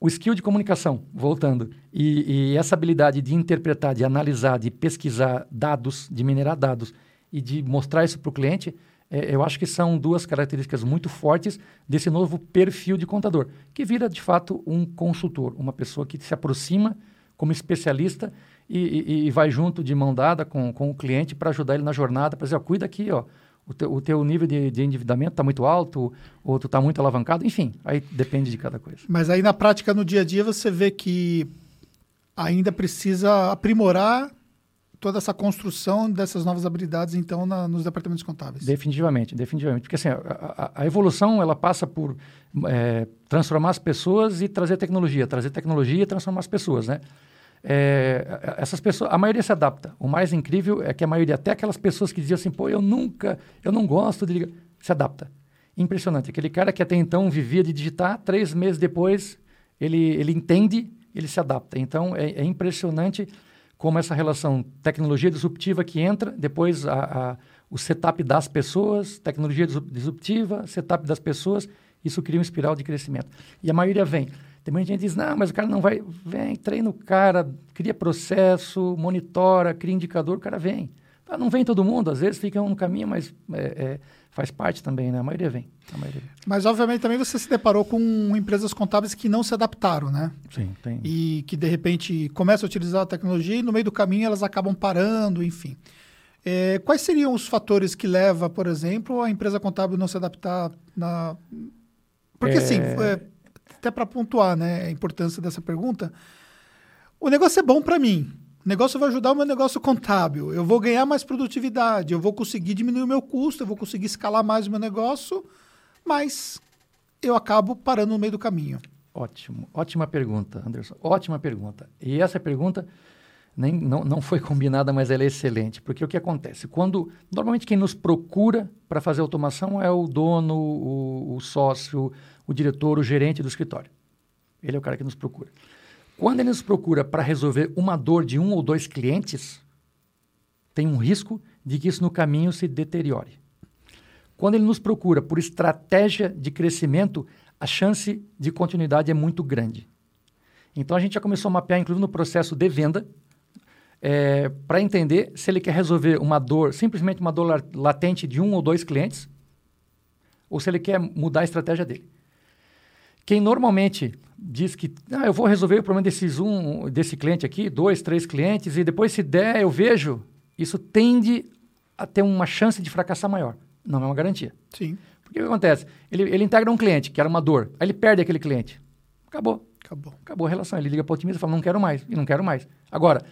o skill de comunicação, voltando, e, e essa habilidade de interpretar, de analisar, de pesquisar dados, de minerar dados e de mostrar isso para o cliente, é, eu acho que são duas características muito fortes desse novo perfil de contador, que vira de fato um consultor, uma pessoa que se aproxima como especialista e, e- e vai junto de mão dada com, com o cliente para ajudar ele na jornada, para dizer, ó, cuida aqui, ó, o, teu, o teu nível de, de endividamento está muito alto, ou tu está muito alavancado, enfim, aí depende de cada coisa. Mas aí na prática, no dia a dia, você vê que ainda precisa aprimorar toda essa construção dessas novas habilidades, então, na- nos departamentos contábeis. Definitivamente, definitivamente. Porque assim, a, a- a evolução ela passa por é, transformar as pessoas e trazer tecnologia, trazer tecnologia e transformar as pessoas, né? É, essas pessoas, a maioria se adapta. O mais incrível é que a maioria, até aquelas pessoas que diziam assim, pô, eu nunca, eu não gosto de ligar, se adapta. Impressionante. Aquele cara que até então vivia de digitar, três meses depois ele, ele entende, ele se adapta. Então é, é impressionante como essa relação tecnologia disruptiva que entra, depois a, a, o setup das pessoas, tecnologia disrup- disruptiva, setup das pessoas, isso cria uma espiral de crescimento. E a maioria vem. Tem muita gente que diz, não, mas o cara não vai. Vem, treina o cara, cria processo, monitora, cria indicador, o cara vem. Ah, não vem todo mundo, às vezes fica um caminho, mas é, é, faz parte também, né? A maioria vem. A maioria vem. Mas, obviamente, também você se deparou com empresas contábeis que não se adaptaram, né? Sim, tem. E que, de repente, começam a utilizar a tecnologia e, no meio do caminho, elas acabam parando, enfim. É, quais seriam os fatores que levam, por exemplo, a empresa contábil não se adaptar na... Porque, assim, É. assim, é, até para pontuar né, a importância dessa pergunta, o negócio é bom para mim. O negócio vai ajudar o meu negócio contábil. Eu vou ganhar mais produtividade, eu vou conseguir diminuir o meu custo, eu vou conseguir escalar mais o meu negócio, mas eu acabo parando no meio do caminho. Ótimo, ótima pergunta, Anderson. Ótima pergunta. E essa pergunta nem, não, não foi combinada, mas ela é excelente. Porque o que acontece? Quando. Normalmente quem nos procura para fazer automação é o dono, o, o sócio, o diretor, o gerente do escritório. Ele é o cara que nos procura. Quando ele nos procura para resolver uma dor de um ou dois clientes, tem um risco de que isso no caminho se deteriore. Quando ele nos procura por estratégia de crescimento, a chance de continuidade é muito grande. Então a gente já começou a mapear, inclusive no processo de venda, é, para entender se ele quer resolver uma dor, simplesmente uma dor la- latente de um ou dois clientes, ou se ele quer mudar a estratégia dele. Quem normalmente diz que ah, eu vou resolver o problema desses um, desse cliente aqui, dois, três clientes, e depois se der, eu vejo, isso tende a ter uma chance de fracassar maior. Não é uma garantia. Sim, Porque o que acontece? Ele, ele integra um cliente, que era uma dor, aí ele perde aquele cliente. Acabou. acabou. Acabou a relação. Ele liga para o otimista e fala, não quero mais, e não quero mais. Agora,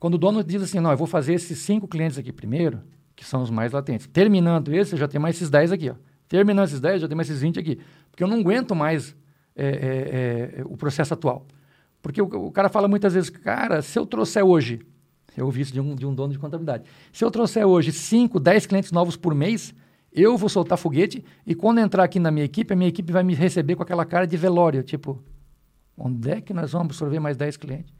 quando o dono diz assim, não, eu vou fazer esses cinco clientes aqui primeiro, que são os mais latentes. Terminando esse, eu já tenho mais esses 10 aqui. Ó. Terminando esses 10, eu já tenho mais esses 20 aqui. Porque eu não aguento mais é, é, é, o processo atual. Porque o, o cara fala muitas vezes, cara, se eu trouxer hoje, eu ouvi isso de um, de um dono de contabilidade, se eu trouxer hoje 5, 10 clientes novos por mês, eu vou soltar foguete e quando entrar aqui na minha equipe, a minha equipe vai me receber com aquela cara de velório, tipo, onde é que nós vamos absorver mais 10 clientes?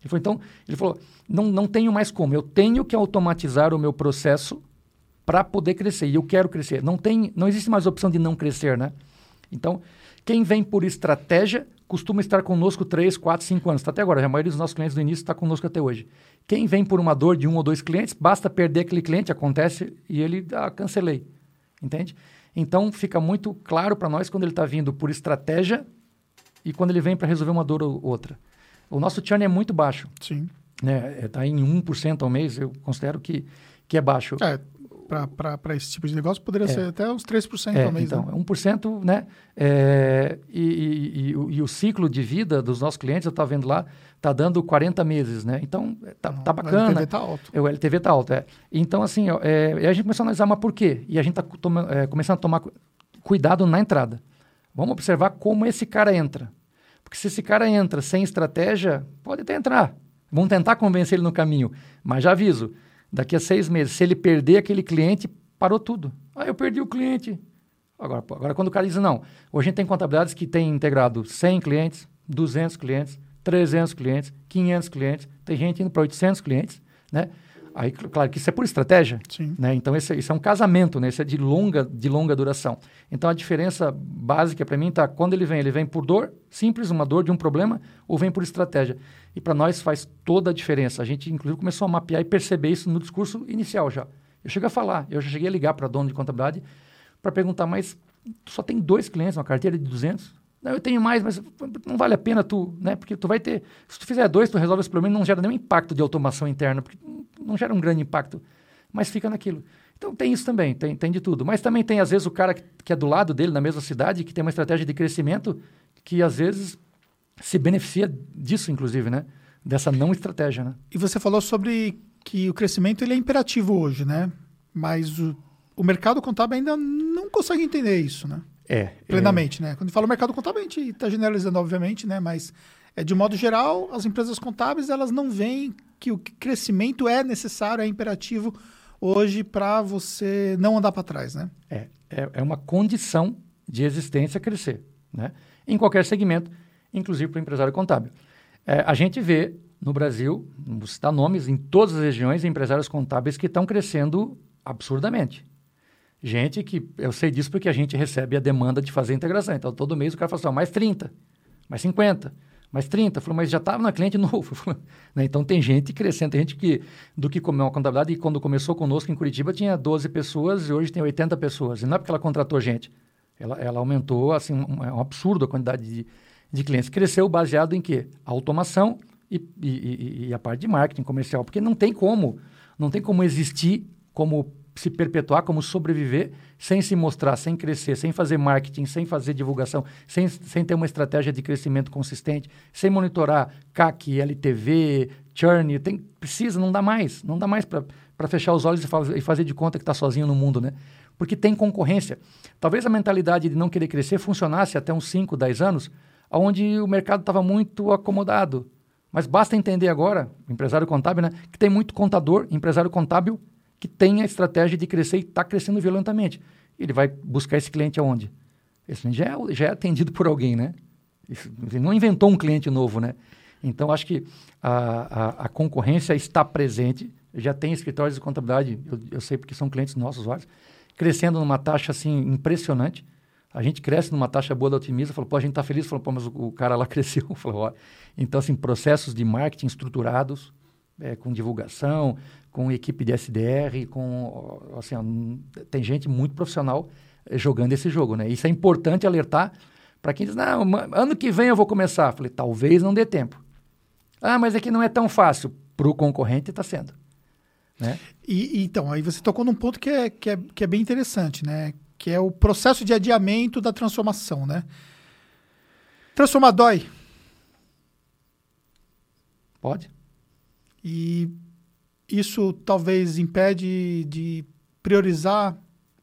Ele falou, então, ele falou, não, não tenho mais como, eu tenho que automatizar o meu processo para poder crescer, e eu quero crescer. Não, tem, não existe mais opção de não crescer, né? Então, quem vem por estratégia costuma estar conosco 3, 4, 5 anos. Está até agora, a maioria dos nossos clientes do início está conosco até hoje. Quem vem por uma dor de um ou dois clientes, basta perder aquele cliente, acontece, e ele, ah, cancelei. Entende? Então, fica muito claro para nós quando ele está vindo por estratégia e quando ele vem para resolver uma dor ou outra. O nosso churn é muito baixo. Sim. Está né? tá em 1% ao mês, eu considero que, que é baixo. É, para esse tipo de negócio poderia É. ser até uns 3% É, ao mês. então, né? 1%, né? É, e, e- e o- e o ciclo de vida dos nossos clientes, eu estava vendo lá, está dando 40 meses, né? Então, tá, tá O bacana. LTV tá alto. O LTV está alto, é. Então, assim, ó, é, a gente começou a analisar, mas por quê? E a gente está começando a tomar cu- cuidado na entrada. Vamos observar como esse cara entra. Porque se esse cara entra sem estratégia, pode até entrar. Vamos tentar convencer ele no caminho. Mas já aviso, daqui a seis meses, se ele perder aquele cliente, parou tudo. Ah, eu perdi o cliente. Agora, agora quando o cara diz, não, hoje a gente tem contabilidades que tem integrado 100 clientes, 200 clientes, 300 clientes, 500 clientes, tem gente indo para 800 clientes, né? Aí, cl- claro que isso é por estratégia, Sim. né? Então, esse, isso é um casamento, né? Isso é de longa, de longa duração. Então, a diferença básica para mim está quando ele vem, ele vem por dor, simples, uma dor de um problema, ou vem por estratégia. E para nós faz toda a diferença. A gente, inclusive, começou a mapear e perceber isso no discurso inicial já. Eu cheguei a falar, eu já cheguei a ligar para dono de contabilidade para perguntar, mas tu só tem dois clientes, uma carteira de 200? Não, eu tenho mais, mas não vale a pena tu, né? Porque tu vai ter, se tu fizer dois, tu resolve esse problema e não gera nenhum impacto de automação interna, porque não gera um grande impacto, mas fica naquilo. Então tem isso também, tem, tem de tudo. Mas também tem, às vezes, o cara que, que é do lado dele, na mesma cidade, que tem uma estratégia de crescimento que, às vezes, se beneficia disso, inclusive, né? Dessa não estratégia, né? E você falou sobre que o crescimento ele é imperativo hoje, né? Mas o, o mercado contábil ainda não consegue entender isso, né? É. Plenamente, né? Quando fala mercado contábil, a gente está generalizando, obviamente, né? Mas, é, de modo geral, as empresas contábeis, elas não veem que o crescimento é necessário, é imperativo hoje para você não andar para trás, né? É, é, é uma condição de existência crescer, né? Em qualquer segmento, inclusive para o empresário contábil. É, a gente vê no Brasil, vou citar nomes, em todas as regiões, empresários contábeis que estão crescendo absurdamente. Gente que, eu sei disso porque a gente recebe a demanda de fazer integração. Então, todo mês o cara fala assim, mais 30, mais 50, mais 30. Falou, mas já estava na cliente novo. né? Então tem gente crescendo, tem gente que, do que comeu uma contabilidade, e quando começou conosco em Curitiba tinha 12 pessoas e hoje tem 80 pessoas. E não é porque ela contratou gente, ela, ela aumentou, assim, um, é um absurdo a quantidade de, de clientes. Cresceu baseado em quê? Automação e, e, e, a parte de marketing comercial, porque não tem como, não tem como existir, como se perpetuar, como sobreviver sem se mostrar, sem crescer, sem fazer marketing, sem fazer divulgação, sem, sem ter uma estratégia de crescimento consistente, sem monitorar CAC, LTV, churn, tem, precisa, não dá mais, não dá mais para fechar os olhos e, faz, e fazer de conta que está sozinho no mundo, né? Porque tem concorrência. Talvez a mentalidade de não querer crescer funcionasse até uns 5, 10 anos, onde o mercado estava muito acomodado. Mas basta entender agora, empresário contábil, né, que tem muito contador, empresário contábil, que tem a estratégia de crescer e está crescendo violentamente. Ele vai buscar esse cliente aonde? Esse já é, já é atendido por alguém, né? Ele não inventou um cliente novo, né? Então, acho que a, a, a concorrência está presente. Já tem escritórios de contabilidade, eu, eu sei porque são clientes nossos, vários, crescendo numa taxa assim impressionante. A gente cresce numa taxa boa da otimista, falou, pô, a gente está feliz, falou, pô, mas o, o, cara lá cresceu. falou, ó. Então, assim, processos de marketing estruturados, é, com divulgação, com equipe de SDR, com, assim, ó, tem gente muito profissional eh, jogando esse jogo, né? Isso é importante alertar para quem diz, não, ano que vem eu vou começar. Falei, talvez não dê tempo. Ah, mas é que não é tão fácil. Para o concorrente está sendo. Né? E, então, aí você tocou num ponto que é, que, é, que é bem interessante, né? Que é o processo de adiamento da transformação, né? Transformar dói? Pode. E isso talvez impede de priorizar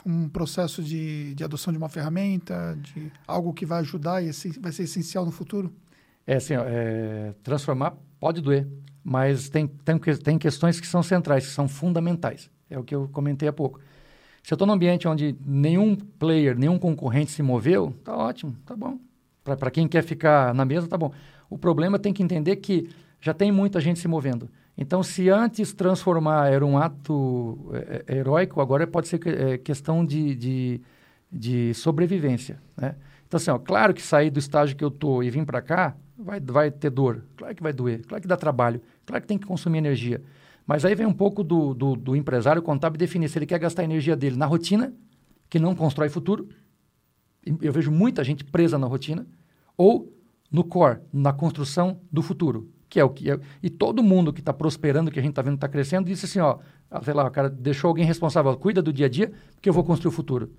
um processo de, de adoção de uma ferramenta, de algo que vai ajudar e vai ser essencial no futuro? É assim, é, transformar pode doer, mas tem, tem, tem questões que são centrais, que são fundamentais. É o que eu comentei há pouco. Se eu estou num ambiente onde nenhum player, nenhum concorrente se moveu, tá ótimo, tá bom. Para quem quer ficar na mesa, tá bom. O problema tem que entender que já tem muita gente se movendo. Então, se antes transformar era um ato é, é, heróico, agora pode ser é, questão de, de, de sobrevivência. Né? Então, assim, ó, claro que sair do estágio que eu estou e vir para cá vai, vai ter dor, claro que vai doer, claro que dá trabalho, claro que tem que consumir energia. Mas aí vem um pouco do, do, do empresário contábil definir se ele quer gastar a energia dele na rotina, que não constrói futuro. Eu vejo muita gente presa na rotina, ou no core, na construção do futuro que é o que é, e todo mundo que está prosperando, que a gente está vendo está crescendo, disse assim, ó, ah, sei lá, o cara deixou alguém responsável, cuida do dia a dia, porque eu vou construir o futuro.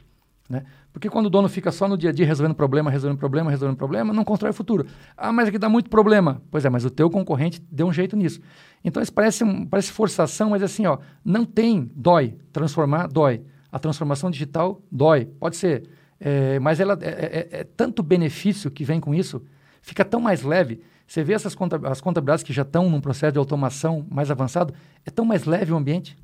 Né? Porque quando o dono fica só no dia a dia resolvendo problema, resolvendo problema, resolvendo problema, não constrói o futuro. Ah, mas aqui dá muito problema. Pois é, mas o teu concorrente deu um jeito nisso. Então isso parece, parece forçação, mas assim, ó, não tem, dói. Transformar, dói. A transformação digital dói. Pode ser. É, mas ela é, é, é tanto benefício que vem com isso, fica tão mais leve você vê essas as contabilidades que já estão num processo de automação mais avançado, é tão mais leve o ambiente.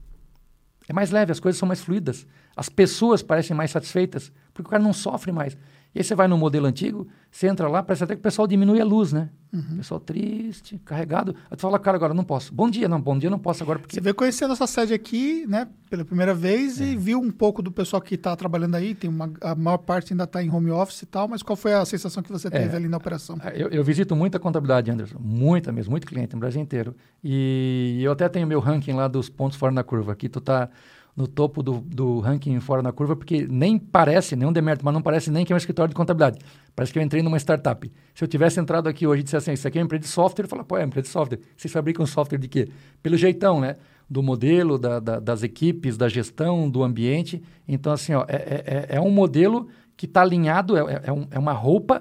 É mais leve, as coisas são mais fluidas. As pessoas parecem mais satisfeitas, porque o cara não sofre mais. E aí você vai no modelo antigo, você entra lá, parece até que o pessoal diminui a luz, né? Uhum. Pessoal triste, carregado. Aí tu fala, cara, agora não posso. Bom dia, não, bom dia não posso agora. Porque... Você veio conhecer a nossa sede aqui, né, pela primeira vez é. e viu um pouco do pessoal que está trabalhando aí. Tem uma, a maior parte ainda está em home office e tal, mas qual foi a sensação que você teve é. ali na operação? É, eu, eu, visito muita contabilidade, Anderson. Muita mesmo, muito cliente no Brasil inteiro. E eu até tenho meu ranking lá dos pontos fora da curva. Aqui tu tá no topo do, do ranking fora da curva, porque nem parece, nenhum demérito, mas não parece nem que é um escritório de contabilidade. Parece que eu entrei numa startup. Se eu tivesse entrado aqui hoje e dissesse assim, isso aqui é uma empresa de software, eu falo, pô, é uma empresa de software. Vocês fabricam software de quê? Pelo jeitão, né? Do modelo, da, da, das equipes, da gestão, do ambiente. Então, assim, ó, é, é, é, é um modelo que está alinhado, é, é, um, é uma roupa,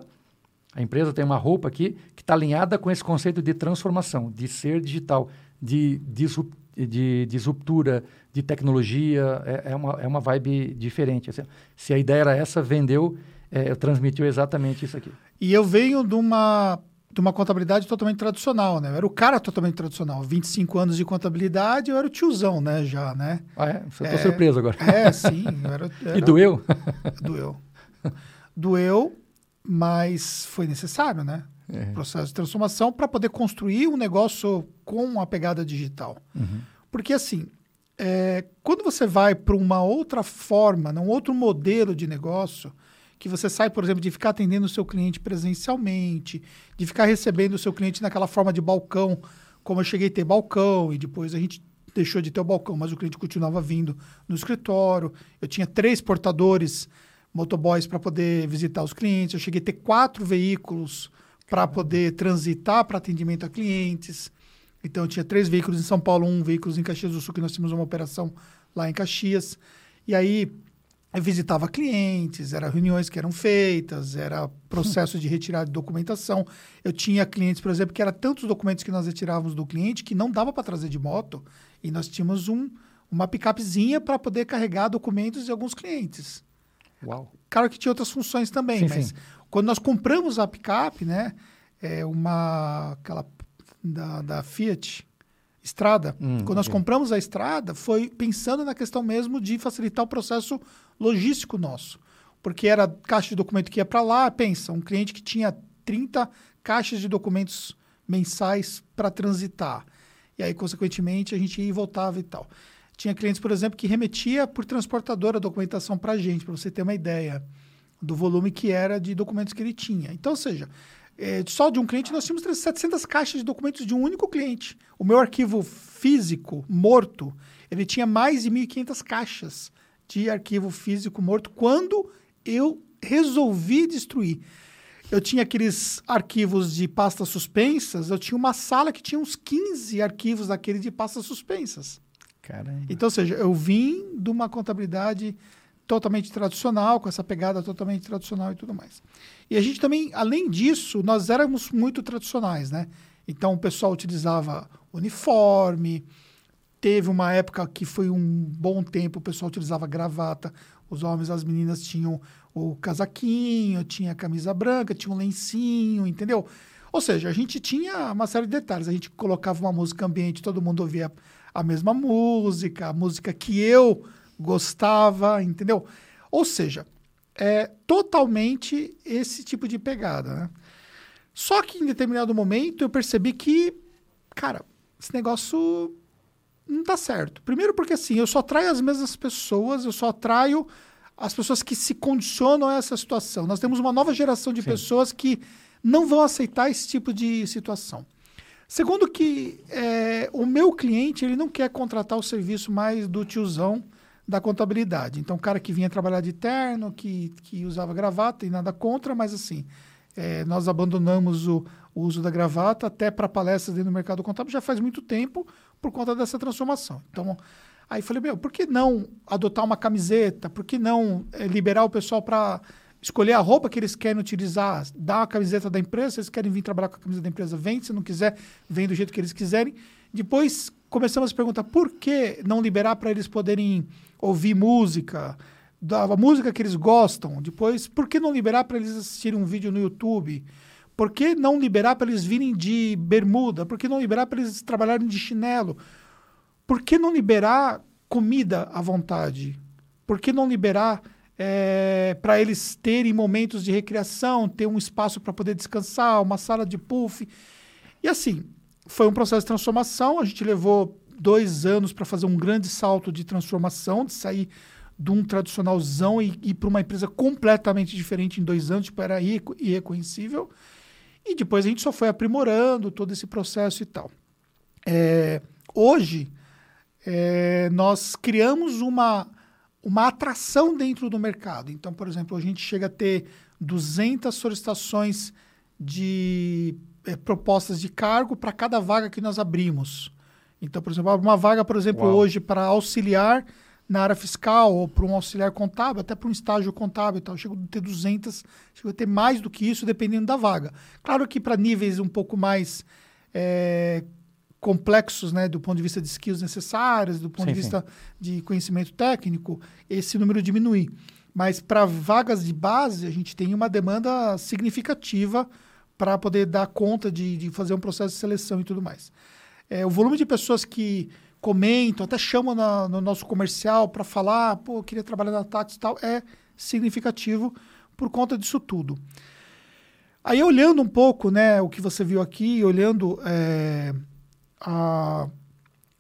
a empresa tem uma roupa aqui que está alinhada com esse conceito de transformação, de ser digital, de disruptar de disruptura, de tecnologia, é, é, uma, é uma vibe diferente. Assim. Se a ideia era essa, vendeu, é, transmitiu exatamente isso aqui. E eu venho de uma, de uma contabilidade totalmente tradicional, né? Eu era o cara totalmente tradicional. 25 anos de contabilidade, eu era o tiozão, né? Já, né? Ah, é? Você é, surpreso agora. É, sim. Era, era, e doeu? Doeu. Doeu, mas foi necessário, né? é. processo de transformação para poder construir um negócio com a pegada digital. Uhum. Porque assim, é, quando você vai para uma outra forma, um outro modelo de negócio, que você sai, por exemplo, de ficar atendendo o seu cliente presencialmente, de ficar recebendo o seu cliente naquela forma de balcão, como eu cheguei a ter balcão e depois a gente deixou de ter o balcão, mas o cliente continuava vindo no escritório. Eu tinha três portadores, motoboys, para poder visitar os clientes. Eu cheguei a ter quatro veículos para poder transitar para atendimento a clientes. Então, eu tinha três veículos em São Paulo, um veículo em Caxias do Sul, que nós tínhamos uma operação lá em Caxias. E aí, eu visitava clientes, eram reuniões que eram feitas, era processo de retirada de documentação. Eu tinha clientes, por exemplo, que eram tantos documentos que nós retirávamos do cliente que não dava para trazer de moto. E nós tínhamos um, uma picapezinha para poder carregar documentos de alguns clientes. Uau. Claro que tinha outras funções também, Sim, mas sim. quando nós compramos a picape, né, é uma aquela da, da Fiat Estrada, Hum, quando nós compramos a Estrada, foi pensando na questão mesmo de facilitar o processo logístico nosso. Porque era caixa de documento que ia para lá, pensa, um cliente que tinha 30 caixas de documentos mensais para transitar. E aí, consequentemente, a gente ia e voltava e tal. Tinha clientes, por exemplo, que remetia por transportadora a documentação para a gente, para você ter uma ideia do volume que era de documentos que ele tinha. Então, ou seja, eh, só de um cliente nós tínhamos 700 caixas de documentos de um único cliente. O meu arquivo físico morto, ele tinha mais de 1.500 caixas de arquivo físico morto quando eu resolvi destruir. Eu tinha aqueles arquivos de pastas suspensas, eu tinha uma sala que tinha uns 15 arquivos daquele de pastas suspensas. Caramba. Então, ou seja, eu vim de uma contabilidade totalmente tradicional, com essa pegada totalmente tradicional e tudo mais. E a gente também, além disso, nós éramos muito tradicionais, né? Então, o pessoal utilizava uniforme, teve uma época que foi um bom tempo, o pessoal utilizava gravata, os homens, as meninas tinham o casaquinho, tinha a camisa branca, tinha um lencinho, entendeu? Ou seja, a gente tinha uma série de detalhes. A gente colocava uma música ambiente, todo mundo ouvia a mesma música, a música que eu gostava, entendeu? Ou seja, é totalmente esse tipo de pegada, né? Só que em determinado momento eu percebi que, cara, esse negócio não tá certo. Primeiro porque assim, eu só atraio as mesmas pessoas, eu só atraio as pessoas que se condicionam a essa situação. Nós temos uma nova geração de Sim. pessoas que não vão aceitar esse tipo de situação. Segundo que é, o meu cliente ele não quer contratar o serviço mais do tiozão da contabilidade. Então, o cara que vinha trabalhar de terno, que, que usava gravata e nada contra, mas assim, é, nós abandonamos o, o uso da gravata até para palestras dentro do mercado contábil já faz muito tempo por conta dessa transformação. Então, aí falei, meu, por que não adotar uma camiseta? Por que não é, liberar o pessoal para escolher a roupa que eles querem utilizar, dar uma camiseta da empresa, se eles querem vir trabalhar com a camisa da empresa, vem, se não quiser, vem do jeito que eles quiserem. Depois começamos a perguntar por que não liberar para eles poderem ouvir música, da música que eles gostam. Depois, por que não liberar para eles assistirem um vídeo no YouTube? Por que não liberar para eles virem de bermuda? Por que não liberar para eles trabalharem de chinelo? Por que não liberar comida à vontade? Por que não liberar é, para eles terem momentos de recreação, ter um espaço para poder descansar, uma sala de puff? E assim, foi um processo de transformação. A gente levou dois anos para fazer um grande salto de transformação, de sair de um tradicionalzão e ir para uma empresa completamente diferente em dois anos, tipo, era irreco- irreconhecível. E depois a gente só foi aprimorando todo esse processo e tal. É, hoje, é, nós criamos uma, uma atração dentro do mercado. Então, por exemplo, a gente chega a ter 200 solicitações de é, propostas de cargo para cada vaga que nós abrimos. Então, por exemplo, uma vaga, por exemplo, Uau. hoje para auxiliar na área fiscal ou para um auxiliar contábil, até para um estágio contábil e tal. Chego a ter 200, chego a ter mais do que isso, dependendo da vaga. Claro que para níveis um pouco mais é, complexos, né, do ponto de vista de skills necessárias, do ponto Sim, de vista de conhecimento técnico, esse número diminui. Mas para vagas de base, a gente tem uma demanda significativa para poder dar conta de, de fazer um processo de seleção e tudo mais. É, o volume de pessoas que comentam, até chamam na- no nosso comercial para falar, pô, eu queria trabalhar na Tati e tal, é significativo por conta disso tudo. Aí olhando um pouco, né, o que você viu aqui, olhando é, a-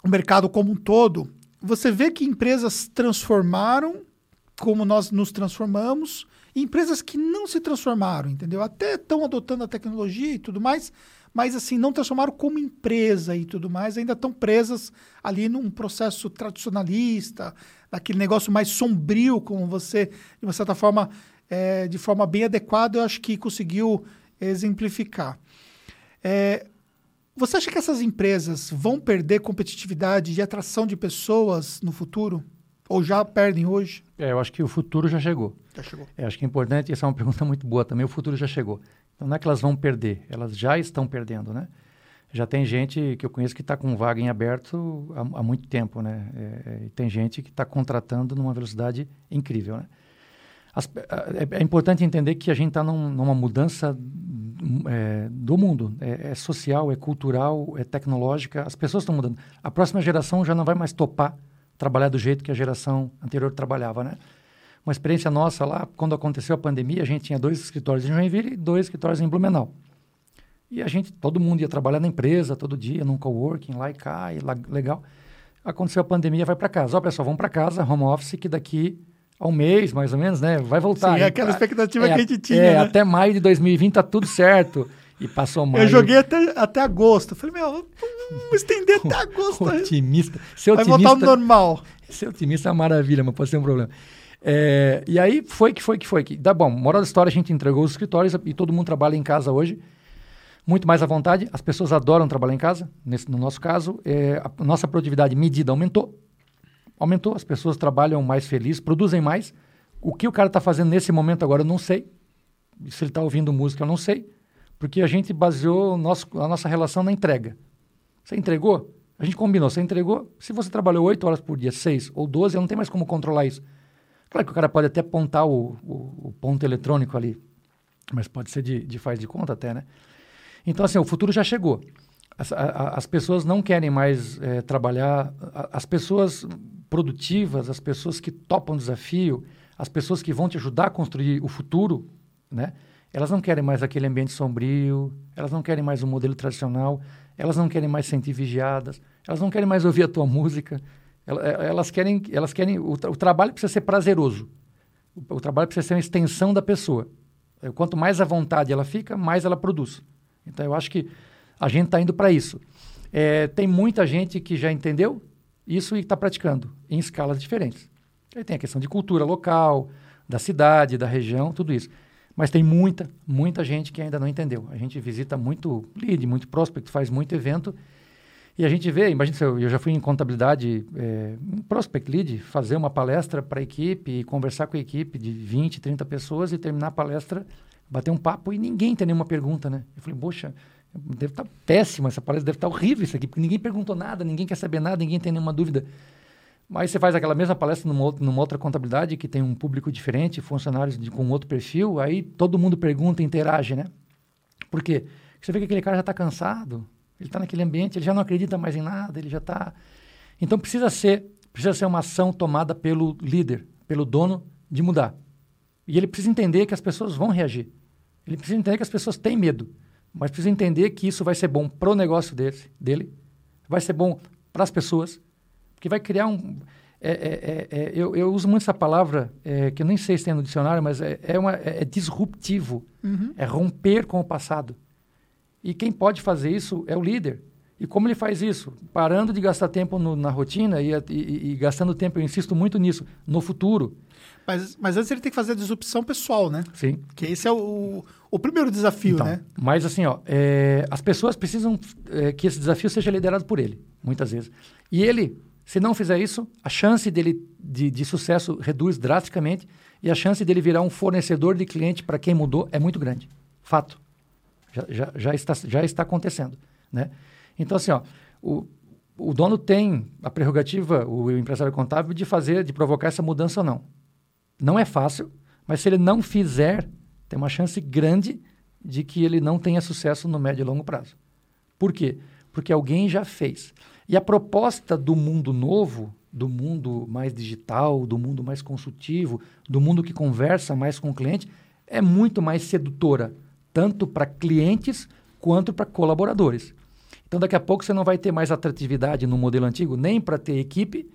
o mercado como um todo, você vê que empresas transformaram como nós nos transformamos, e empresas que não se transformaram, entendeu? Até estão adotando a tecnologia e tudo mais, mas assim, não transformaram como empresa e tudo mais, ainda estão presas ali num processo tradicionalista, naquele negócio mais sombrio, como você, de uma certa forma, é, de forma bem adequada, eu acho que conseguiu exemplificar. É, você acha que essas empresas vão perder competitividade e atração de pessoas no futuro? Ou já perdem hoje? É, eu acho que o futuro já chegou. Já chegou. É, acho que é importante, essa é uma pergunta muito boa também, o futuro já chegou. Então não é que elas vão perder, elas já estão perdendo, né? Já tem gente que eu conheço que está com vaga em aberto há, há muito tempo, né? É, é, tem gente que está contratando numa velocidade incrível, né? As, é, é, importante entender que a gente está num, numa mudança é, do mundo. É, é, social, é cultural, é tecnológica. As pessoas estão mudando. A próxima geração já não vai mais topar trabalhar do jeito que a geração anterior trabalhava, né? Uma experiência nossa lá, quando aconteceu a pandemia, a gente tinha dois escritórios em Joinville e dois escritórios em Blumenau. E a gente, todo mundo ia trabalhar na empresa todo dia, num coworking, lá e cá, e lá, legal. Aconteceu a pandemia, vai para casa. Ó, pessoal, vamos para casa, home office, que daqui a um mês, mais ou menos, né? Vai voltar. Sim, é aquela expectativa é, que a gente tinha. É, né? até maio de 2020 tá tudo certo. E passou maio. Eu joguei até, até agosto. Falei, meu, vamos estender até agosto. otimista. Ser Vai otimista, voltar ao normal. Ser otimista é uma maravilha, mas pode ser um problema. É, e aí foi que foi que foi. Que, dá bom, moral da história, a gente entregou os escritórios e todo mundo trabalha em casa hoje. Muito mais à vontade. As pessoas adoram trabalhar em casa. Nesse, no nosso caso, é, a nossa produtividade medida aumentou. Aumentou, as pessoas trabalham mais felizes, produzem mais. O que o cara está fazendo nesse momento agora, eu não sei. Se ele está ouvindo música, eu não sei. Porque a gente baseou nosso, a nossa relação na entrega. Você entregou? A gente combinou, você entregou. Se você trabalhou 8 horas por dia, 6 ou 12, não tem mais como controlar isso. Claro que o cara pode até apontar o, o, o ponto eletrônico ali, mas pode ser de, de, faz de conta até, né? Então, assim, o futuro já chegou. As, a, as pessoas não querem mais é, trabalhar, as pessoas produtivas, as pessoas que topam desafio, as pessoas que vão te ajudar a construir o futuro, né? Elas não querem mais aquele ambiente sombrio, elas não querem mais o um modelo tradicional, elas não querem mais sentir vigiadas, elas não querem mais ouvir a tua música, elas querem, elas querem o, o trabalho precisa ser prazeroso, o, o, trabalho precisa ser uma extensão da pessoa. É, quanto mais à vontade ela fica, mais ela produz. Então eu acho que a gente está indo para isso. É, tem muita gente que já entendeu isso e está praticando em escalas diferentes. Aí tem a questão de cultura local, da cidade, da região, tudo isso. Mas tem muita, muita gente que ainda não entendeu. A gente visita muito lead, muito prospect, faz muito evento. E a gente vê, imagina se eu, eu já fui em contabilidade, é, prospect lead, fazer uma palestra para a equipe, conversar com a equipe de 20, 30 pessoas e terminar a palestra, bater um papo e ninguém tem nenhuma pergunta, né? Eu falei, poxa, deve estar tá péssima essa palestra, deve estar tá horrível isso aqui, porque ninguém perguntou nada, ninguém quer saber nada, ninguém tem nenhuma dúvida. Mas você faz aquela mesma palestra numa, outra, numa outra contabilidade que tem um público diferente, funcionários de, com outro perfil, aí todo mundo pergunta, interage, né? Por quê? Porque você vê que aquele cara já está cansado, ele está naquele ambiente, ele já não acredita mais em nada, ele já está... Então precisa ser, precisa ser uma ação tomada pelo líder, pelo dono, de mudar. E ele precisa entender que as pessoas vão reagir. Ele precisa entender que as pessoas têm medo, mas precisa entender que isso vai ser bom para o negócio dele, dele, vai ser bom para as pessoas, que vai criar um. É, é, é, é, eu, eu, uso muito essa palavra, é, que eu nem sei se tem no dicionário, mas é, é, uma, é disruptivo. Uhum. É romper com o passado. E quem pode fazer isso é o líder. E como ele faz isso? Parando de gastar tempo no, na rotina e, e, e, gastando tempo, eu insisto muito nisso, no futuro. Mas, mas antes ele tem que fazer a disrupção pessoal, né? Sim. Que esse é o, o primeiro desafio, então, né? Mas assim, ó, é, as pessoas precisam é, que esse desafio seja liderado por ele, muitas vezes. E ele se não fizer isso, a chance dele de, de sucesso reduz drasticamente e a chance dele virar um fornecedor de cliente para quem mudou é muito grande. Fato. Já, já, já, está, já está acontecendo. Né? Então, assim, ó, o, o dono tem a prerrogativa, o empresário contábil, de fazer, de provocar essa mudança ou não. Não é fácil, mas se ele não fizer, tem uma chance grande de que ele não tenha sucesso no médio e longo prazo. Por quê? Porque alguém já fez. E a proposta do mundo novo, do mundo mais digital, do mundo mais consultivo, do mundo que conversa mais com o cliente, é muito mais sedutora, tanto para clientes quanto para colaboradores. Então, daqui a pouco você não vai ter mais atratividade no modelo antigo, nem para ter equipe,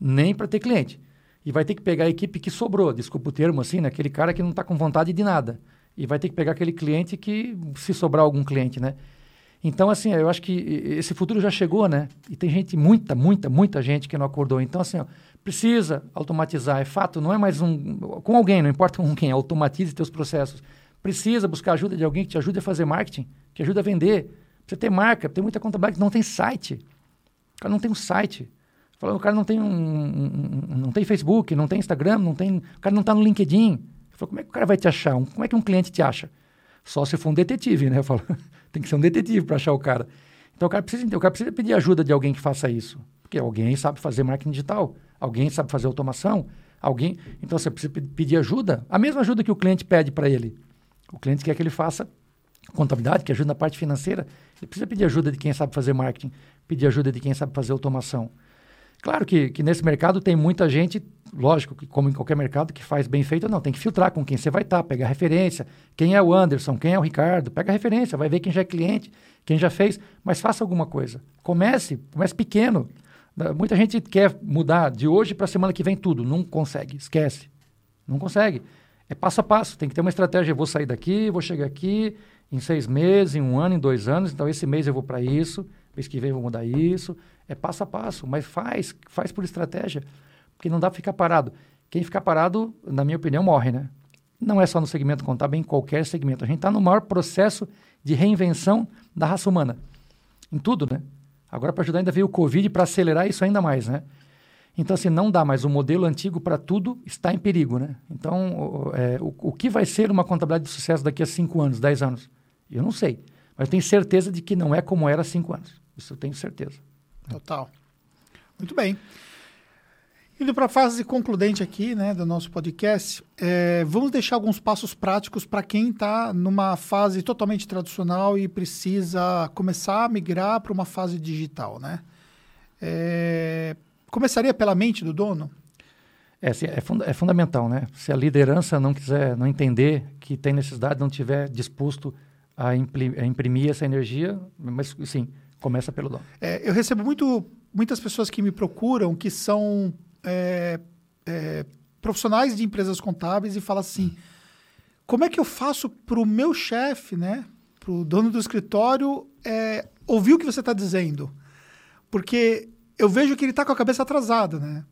nem para ter cliente. e vai ter que pegar a equipe que sobrou, desculpa o termo assim, né? aquele cara que não está com vontade de nada. E vai ter que pegar aquele cliente que, se sobrar algum cliente, né? Então, assim, eu acho que esse futuro já chegou, né? E tem gente, muita, muita, muita gente que não acordou. Então, assim, ó, precisa automatizar. É fato, não é mais um... Com alguém, não importa com quem, automatize seus processos. Precisa buscar ajuda de alguém que te ajude a fazer marketing, que ajude a vender. Precisa ter marca, tem muita contabilidade que não tem site. O cara não tem um site. Falando, o cara não tem um, um, não tem Facebook, não tem Instagram, não tem, o cara não está no LinkedIn. Eu falo, como é que o cara vai te achar? como é que um cliente te acha? Só se for um detetive, né? Eu falo, tem que ser um detetive para achar o cara. Então o cara precisa o cara precisa pedir ajuda de alguém que faça isso, porque alguém sabe fazer marketing digital, alguém sabe fazer automação, alguém. Então você precisa pedir ajuda, a mesma ajuda que o cliente pede para ele. O cliente quer que ele faça contabilidade, que ajuda na parte financeira, ele precisa pedir ajuda de quem sabe fazer marketing, pedir ajuda de quem sabe fazer automação. Claro que, que nesse mercado tem muita gente, lógico, que como em qualquer mercado, que faz bem feito, não, tem que filtrar com quem você vai estar, tá, pegar referência, quem é o Anderson, quem é o Ricardo, pega referência, vai ver quem já é cliente, quem já fez, mas faça alguma coisa. Comece, comece pequeno. Muita gente quer mudar de hoje para a semana que vem tudo, não consegue, esquece. Não consegue. É passo a passo, tem que ter uma estratégia. Eu vou sair daqui, vou chegar aqui em seis meses, em um ano, em dois anos, então esse mês eu vou para isso, mês que vem eu vou mudar isso, é passo a passo, mas faz, faz por estratégia, porque não dá para ficar parado. Quem ficar parado, na minha opinião, morre, né? Não é só no segmento contábil, é em qualquer segmento. A gente está no maior processo de reinvenção da raça humana. Em tudo, né? Agora, para ajudar, ainda veio o Covid para acelerar isso ainda mais, né? Então, assim, não dá mais. O modelo antigo para tudo está em perigo, né? Então, o, é, o, o, que vai ser uma contabilidade de sucesso daqui a 5 anos, 10 anos? Eu não sei. Mas eu tenho certeza de que não é como era há 5 anos. Isso eu tenho certeza. Total. Muito bem. Indo para a fase concludente aqui, né, do nosso podcast, é, vamos deixar alguns passos práticos para quem está numa fase totalmente tradicional e precisa começar a migrar para uma fase digital, né? É, começaria pela mente do dono? É, é, fund é, fundamental, né? Se a liderança não quiser, não entender que tem necessidade, não tiver disposto a, imprimir, a imprimir essa energia, mas sim, Começa pelo dono. É, eu recebo muito, muitas pessoas que me procuram que são é, é, profissionais de empresas contábeis e falam assim: como é que eu faço para o meu chefe, né, para o dono do escritório, é, ouvir o que você está dizendo? Porque eu vejo que ele está com a cabeça atrasada, né?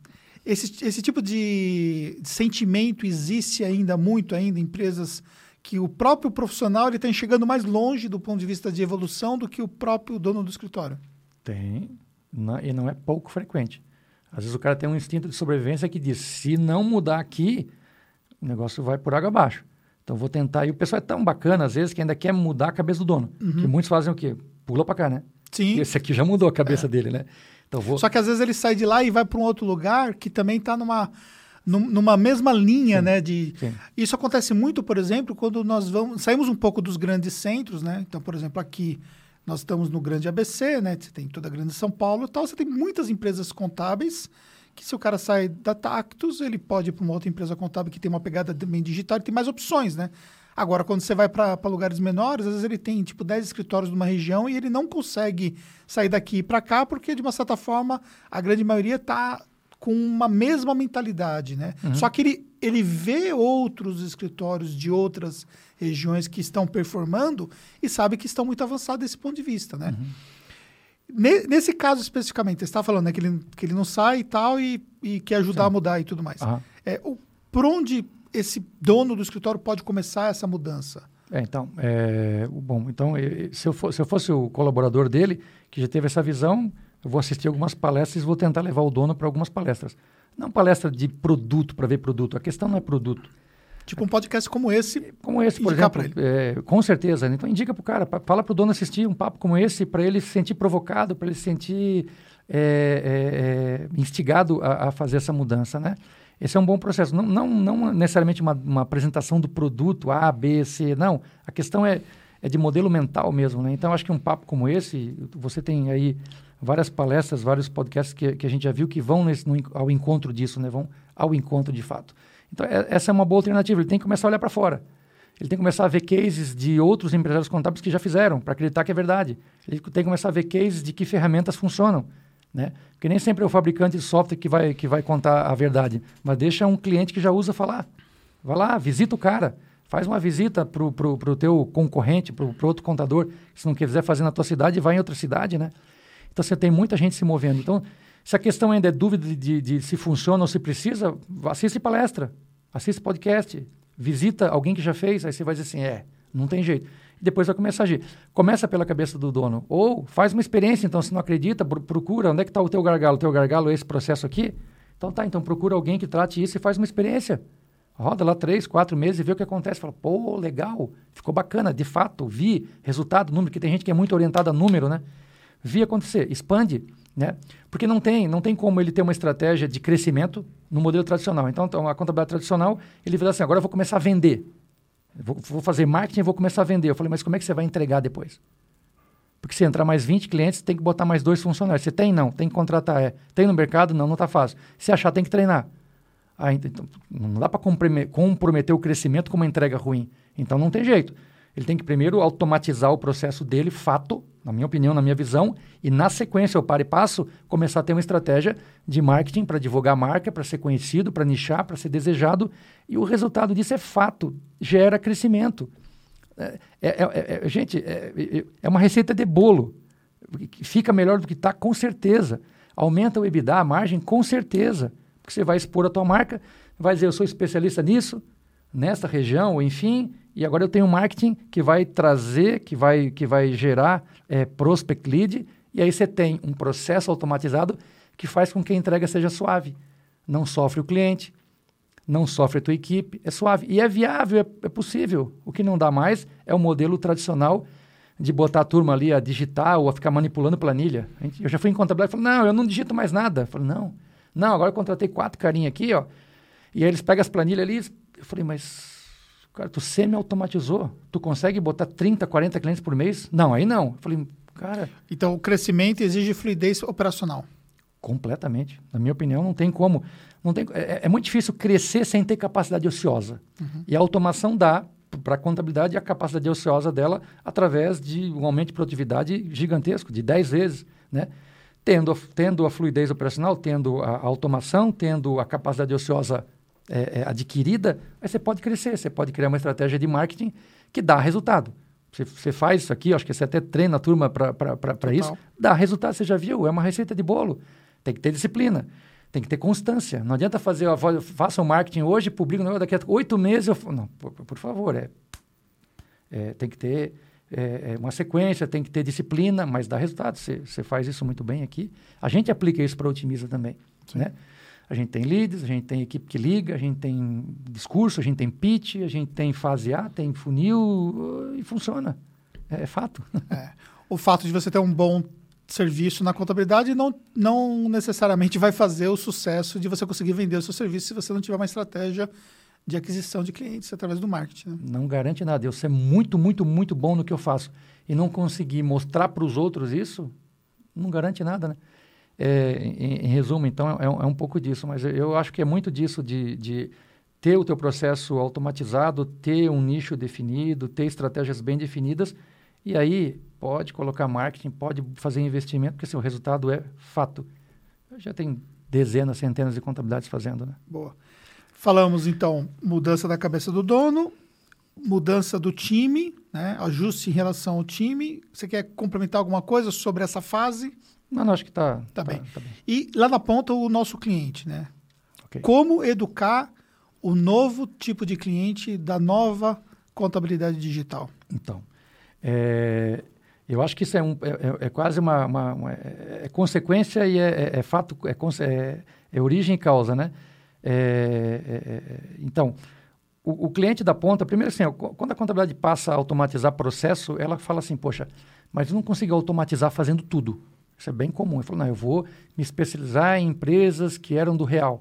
Esse, esse tipo de, de sentimento existe ainda muito ainda em empresas que o próprio profissional ele está enxergando mais longe do ponto de vista de evolução do que o próprio dono do escritório. Tem, não, e não é pouco frequente. Às vezes o cara tem um instinto de sobrevivência que diz: se não mudar aqui, o negócio vai por água abaixo. Então vou tentar. E o pessoal é tão bacana, às vezes, que ainda quer mudar a cabeça do dono. Uhum. Que muitos fazem o quê? Pula para cá, né? Sim. Esse aqui já mudou a cabeça é. dele, né? Então vou... Só que às vezes ele sai de lá e vai para um outro lugar que também está numa numa mesma linha, sim, né? De sim. isso acontece muito, por exemplo, quando nós vamos saímos um pouco dos grandes centros, né? Então, por exemplo, aqui nós estamos no grande ABC, né? Você tem toda a grande São Paulo, e tal. Você tem muitas empresas contábeis que se o cara sai da Tactus, ele pode ir para uma outra empresa contábil que tem uma pegada também digital, e tem mais opções, né? Agora, quando você vai para lugares menores, às vezes ele tem tipo 10 escritórios numa região e ele não consegue sair daqui para cá, porque de uma certa forma a grande maioria está com uma mesma mentalidade, né? Uhum. Só que ele, ele vê outros escritórios de outras regiões que estão performando e sabe que estão muito avançados desse ponto de vista, né? Uhum. Nesse caso especificamente, você está falando né, que, ele, que ele não sai e tal e, e quer ajudar Sim. a mudar e tudo mais. Uhum. É, o, por onde esse dono do escritório pode começar essa mudança? É, então, é, bom, então se eu, for, se eu fosse o colaborador dele, que já teve essa visão, eu vou assistir algumas palestras e vou tentar levar o dono para algumas palestras. Não palestra de produto para ver produto. A questão não é produto. Tipo um podcast como esse. Como esse, por exemplo. É, com certeza. Então indica para o cara, fala para o dono assistir um papo como esse, para ele se sentir provocado, para ele se sentir é, é, é, instigado a, a, fazer essa mudança, né? Esse é um bom processo. Não, não, não necessariamente uma, uma apresentação do produto A, B, C, não. A questão é, é de modelo mental mesmo, né? Então acho que um papo como esse, você tem aí várias palestras, vários podcasts que, que a gente já viu que vão nesse, no, ao encontro disso, né? vão ao encontro de fato. Então, é, essa é uma boa alternativa. Ele tem que começar a olhar para fora. Ele tem que começar a ver cases de outros empresários contábeis que já fizeram, para acreditar que é verdade. Ele tem que começar a ver cases de que ferramentas funcionam, Né? Porque nem sempre é o fabricante de software que vai, que vai contar a verdade, mas deixa um cliente que já usa falar. Vai lá, visita o cara, faz uma visita para o teu concorrente, para o outro contador, se não quiser fazer na tua cidade, vai em outra cidade, né? Então você tem muita gente se movendo. Então, se a questão ainda é dúvida de, de, de se funciona ou se precisa, assiste palestra, assiste podcast, visita alguém que já fez, aí você vai dizer assim, é, não tem jeito depois vai começar a agir. Começa pela cabeça do dono. Ou faz uma experiência, então, se não acredita, procura onde é que está o teu gargalo. O teu gargalo é esse processo aqui? Então tá, então procura alguém que trate isso e faz uma experiência. Roda lá três, quatro meses e vê o que acontece. Fala, pô, legal, ficou bacana, de fato, vi resultado, número, que tem gente que é muito orientada a número, né? Vi acontecer, expande, né? Porque não tem, não tem como ele ter uma estratégia de crescimento no modelo tradicional. Então, então a contabilidade tradicional, ele vai assim, agora eu vou começar a vender. Vou, vou, fazer marketing e vou começar a vender. Eu falei, mas como é que você vai entregar depois? Porque se entrar mais 20 clientes, tem que botar mais dois funcionários. Você tem? Não. Tem que contratar. É. Tem no mercado? Não, não está fácil. Se achar, tem que treinar. Ah, então, não dá para comprometer o crescimento com uma entrega ruim. Então não tem jeito. Ele tem que primeiro automatizar o processo dele, fato, na minha opinião, na minha visão, e na sequência, eu paro e passo, começar a ter uma estratégia de marketing para divulgar a marca, para ser conhecido, para nichar, para ser desejado, e o resultado disso é fato, gera crescimento. É, é, é, é gente, é, é, uma receita de bolo. Fica melhor do que está, com certeza. Aumenta o EBITDA, a margem, com certeza. Porque você vai expor a tua marca, vai dizer, eu sou especialista nisso, nesta região, enfim, e agora eu tenho um marketing que vai trazer, que vai, que vai gerar é, prospect lead, e aí você tem um processo automatizado que faz com que a entrega seja suave. Não sofre o cliente, não sofre a tua equipe, é suave. E é viável, é, é possível. O que não dá mais é o modelo tradicional de botar a turma ali a digitar ou a ficar manipulando planilha. Eu já fui em contabilidade e falei, não, eu não digito mais nada. Eu falei, não, não, agora eu contratei quatro carinhas aqui, ó. E aí eles pegam as planilhas ali, eu falei, mas Cara, tu semi-automatizou. Tu consegue botar 30, 40 clientes por mês? Não, aí não. Eu falei, cara. Então o crescimento exige fluidez operacional. Completamente. Na minha opinião, não tem como. Não tem, é, é muito difícil crescer sem ter capacidade ociosa. Uhum. E a automação dá para a contabilidade a capacidade ociosa dela através de um aumento de produtividade gigantesco, de 10 vezes. Né? Tendo, tendo a fluidez operacional, tendo a, a automação, tendo a capacidade ociosa é, é, adquirida, aí você pode crescer, você pode criar uma estratégia de marketing que dá resultado. Você, você faz isso aqui, acho que você até treina a turma para isso, dá resultado, você já viu, é uma receita de bolo. Tem que ter disciplina, tem que ter constância. Não adianta fazer, faça o um marketing hoje, publica um daqui a oito meses eu... Não, por, por favor, é, é, tem que ter é, é, uma sequência, tem que ter disciplina, mas dá resultado. Você, você faz isso muito bem aqui. A gente aplica isso para Otimiza também, Sim. né? A gente tem leads, a gente tem equipe que liga, a gente tem discurso, a gente tem pitch, a gente tem fase A, tem funil e funciona. É, é fato. É. O fato de você ter um bom serviço na contabilidade não, não necessariamente vai fazer o sucesso de você conseguir vender o seu serviço se você não tiver uma estratégia de aquisição de clientes através do marketing. Né? Não garante nada. Eu ser muito, muito, muito bom no que eu faço e não conseguir mostrar para os outros isso, não garante nada, né? É, em, em, resumo, então, é, é, um pouco disso, mas eu acho que é muito disso de, de ter o teu processo automatizado, ter um nicho definido, ter estratégias bem definidas, e aí pode colocar marketing, pode fazer investimento, porque seu resultado é fato. Já tem dezenas, centenas de contabilidades fazendo, né? Boa. Falamos, então, mudança da cabeça do dono, mudança do time, né? ajuste em relação ao time. Você quer complementar alguma coisa sobre essa fase? Não, não acho que está tá, tá, bem. tá bem. E lá na ponta, o nosso cliente, né? Okay. Como educar o novo tipo de cliente da nova contabilidade digital? Então, é, eu acho que isso é, um, é, é, é quase uma, uma, uma é, consequência e é, é, é fato, é, origem e causa, né? então, o, o, cliente da ponta, primeiro assim, quando a contabilidade passa a automatizar processo, ela fala assim, poxa, mas eu não consigo automatizar fazendo tudo. Isso é bem comum. Ele falou, não, eu vou me especializar em empresas que eram do real.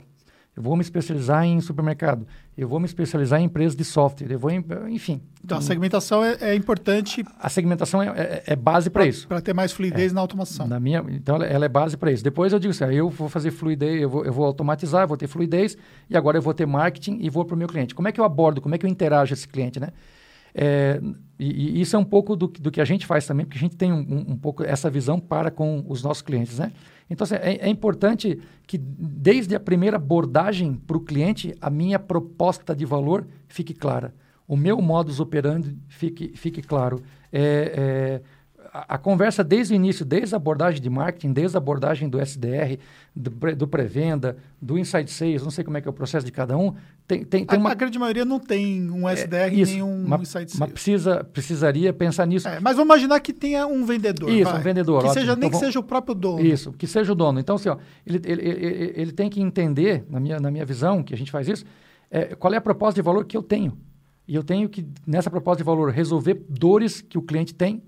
Eu vou me especializar em supermercado. Eu vou me especializar em empresas de software. Eu vou, em, enfim. Então, a segmentação é, é importante. A segmentação é, é, é base para isso. Para ter mais fluidez é. na automação. Na minha, então, ela é base para isso. Depois eu digo assim, ah, eu vou fazer fluidez, eu vou, eu vou automatizar, eu vou ter fluidez, e agora eu vou ter marketing e vou para o meu cliente. Como é que eu abordo, como é que eu interajo esse cliente, né? E, e, isso é um pouco do, do, que a gente faz também, porque a gente tem um, um, um, pouco essa visão para com os nossos clientes, né? Então, assim, é, é importante que, desde a primeira abordagem para o cliente, a minha proposta de valor fique clara. O meu modus operandi fique, fique claro. É, é, a, conversa desde o início, desde a abordagem de marketing, desde a abordagem do SDR, do, do pré-venda, do inside sales, não sei como é que é o processo de cada um, tem, tem, tem a, uma... a grande maioria não tem um SDR é, isso, nem um inside sales. Mas precisa, precisaria pensar nisso. É, mas vamos imaginar que tenha um vendedor. Isso, vai. um vendedor. Que ótimo. seja, nem então, que seja o próprio dono. Isso, que seja o dono. Então, assim, ó, ele, ele, ele, ele tem que entender, na minha, na minha visão, que a gente faz isso, é, qual é a proposta de valor que eu tenho. E eu tenho que, nessa proposta de valor, resolver dores que o cliente tem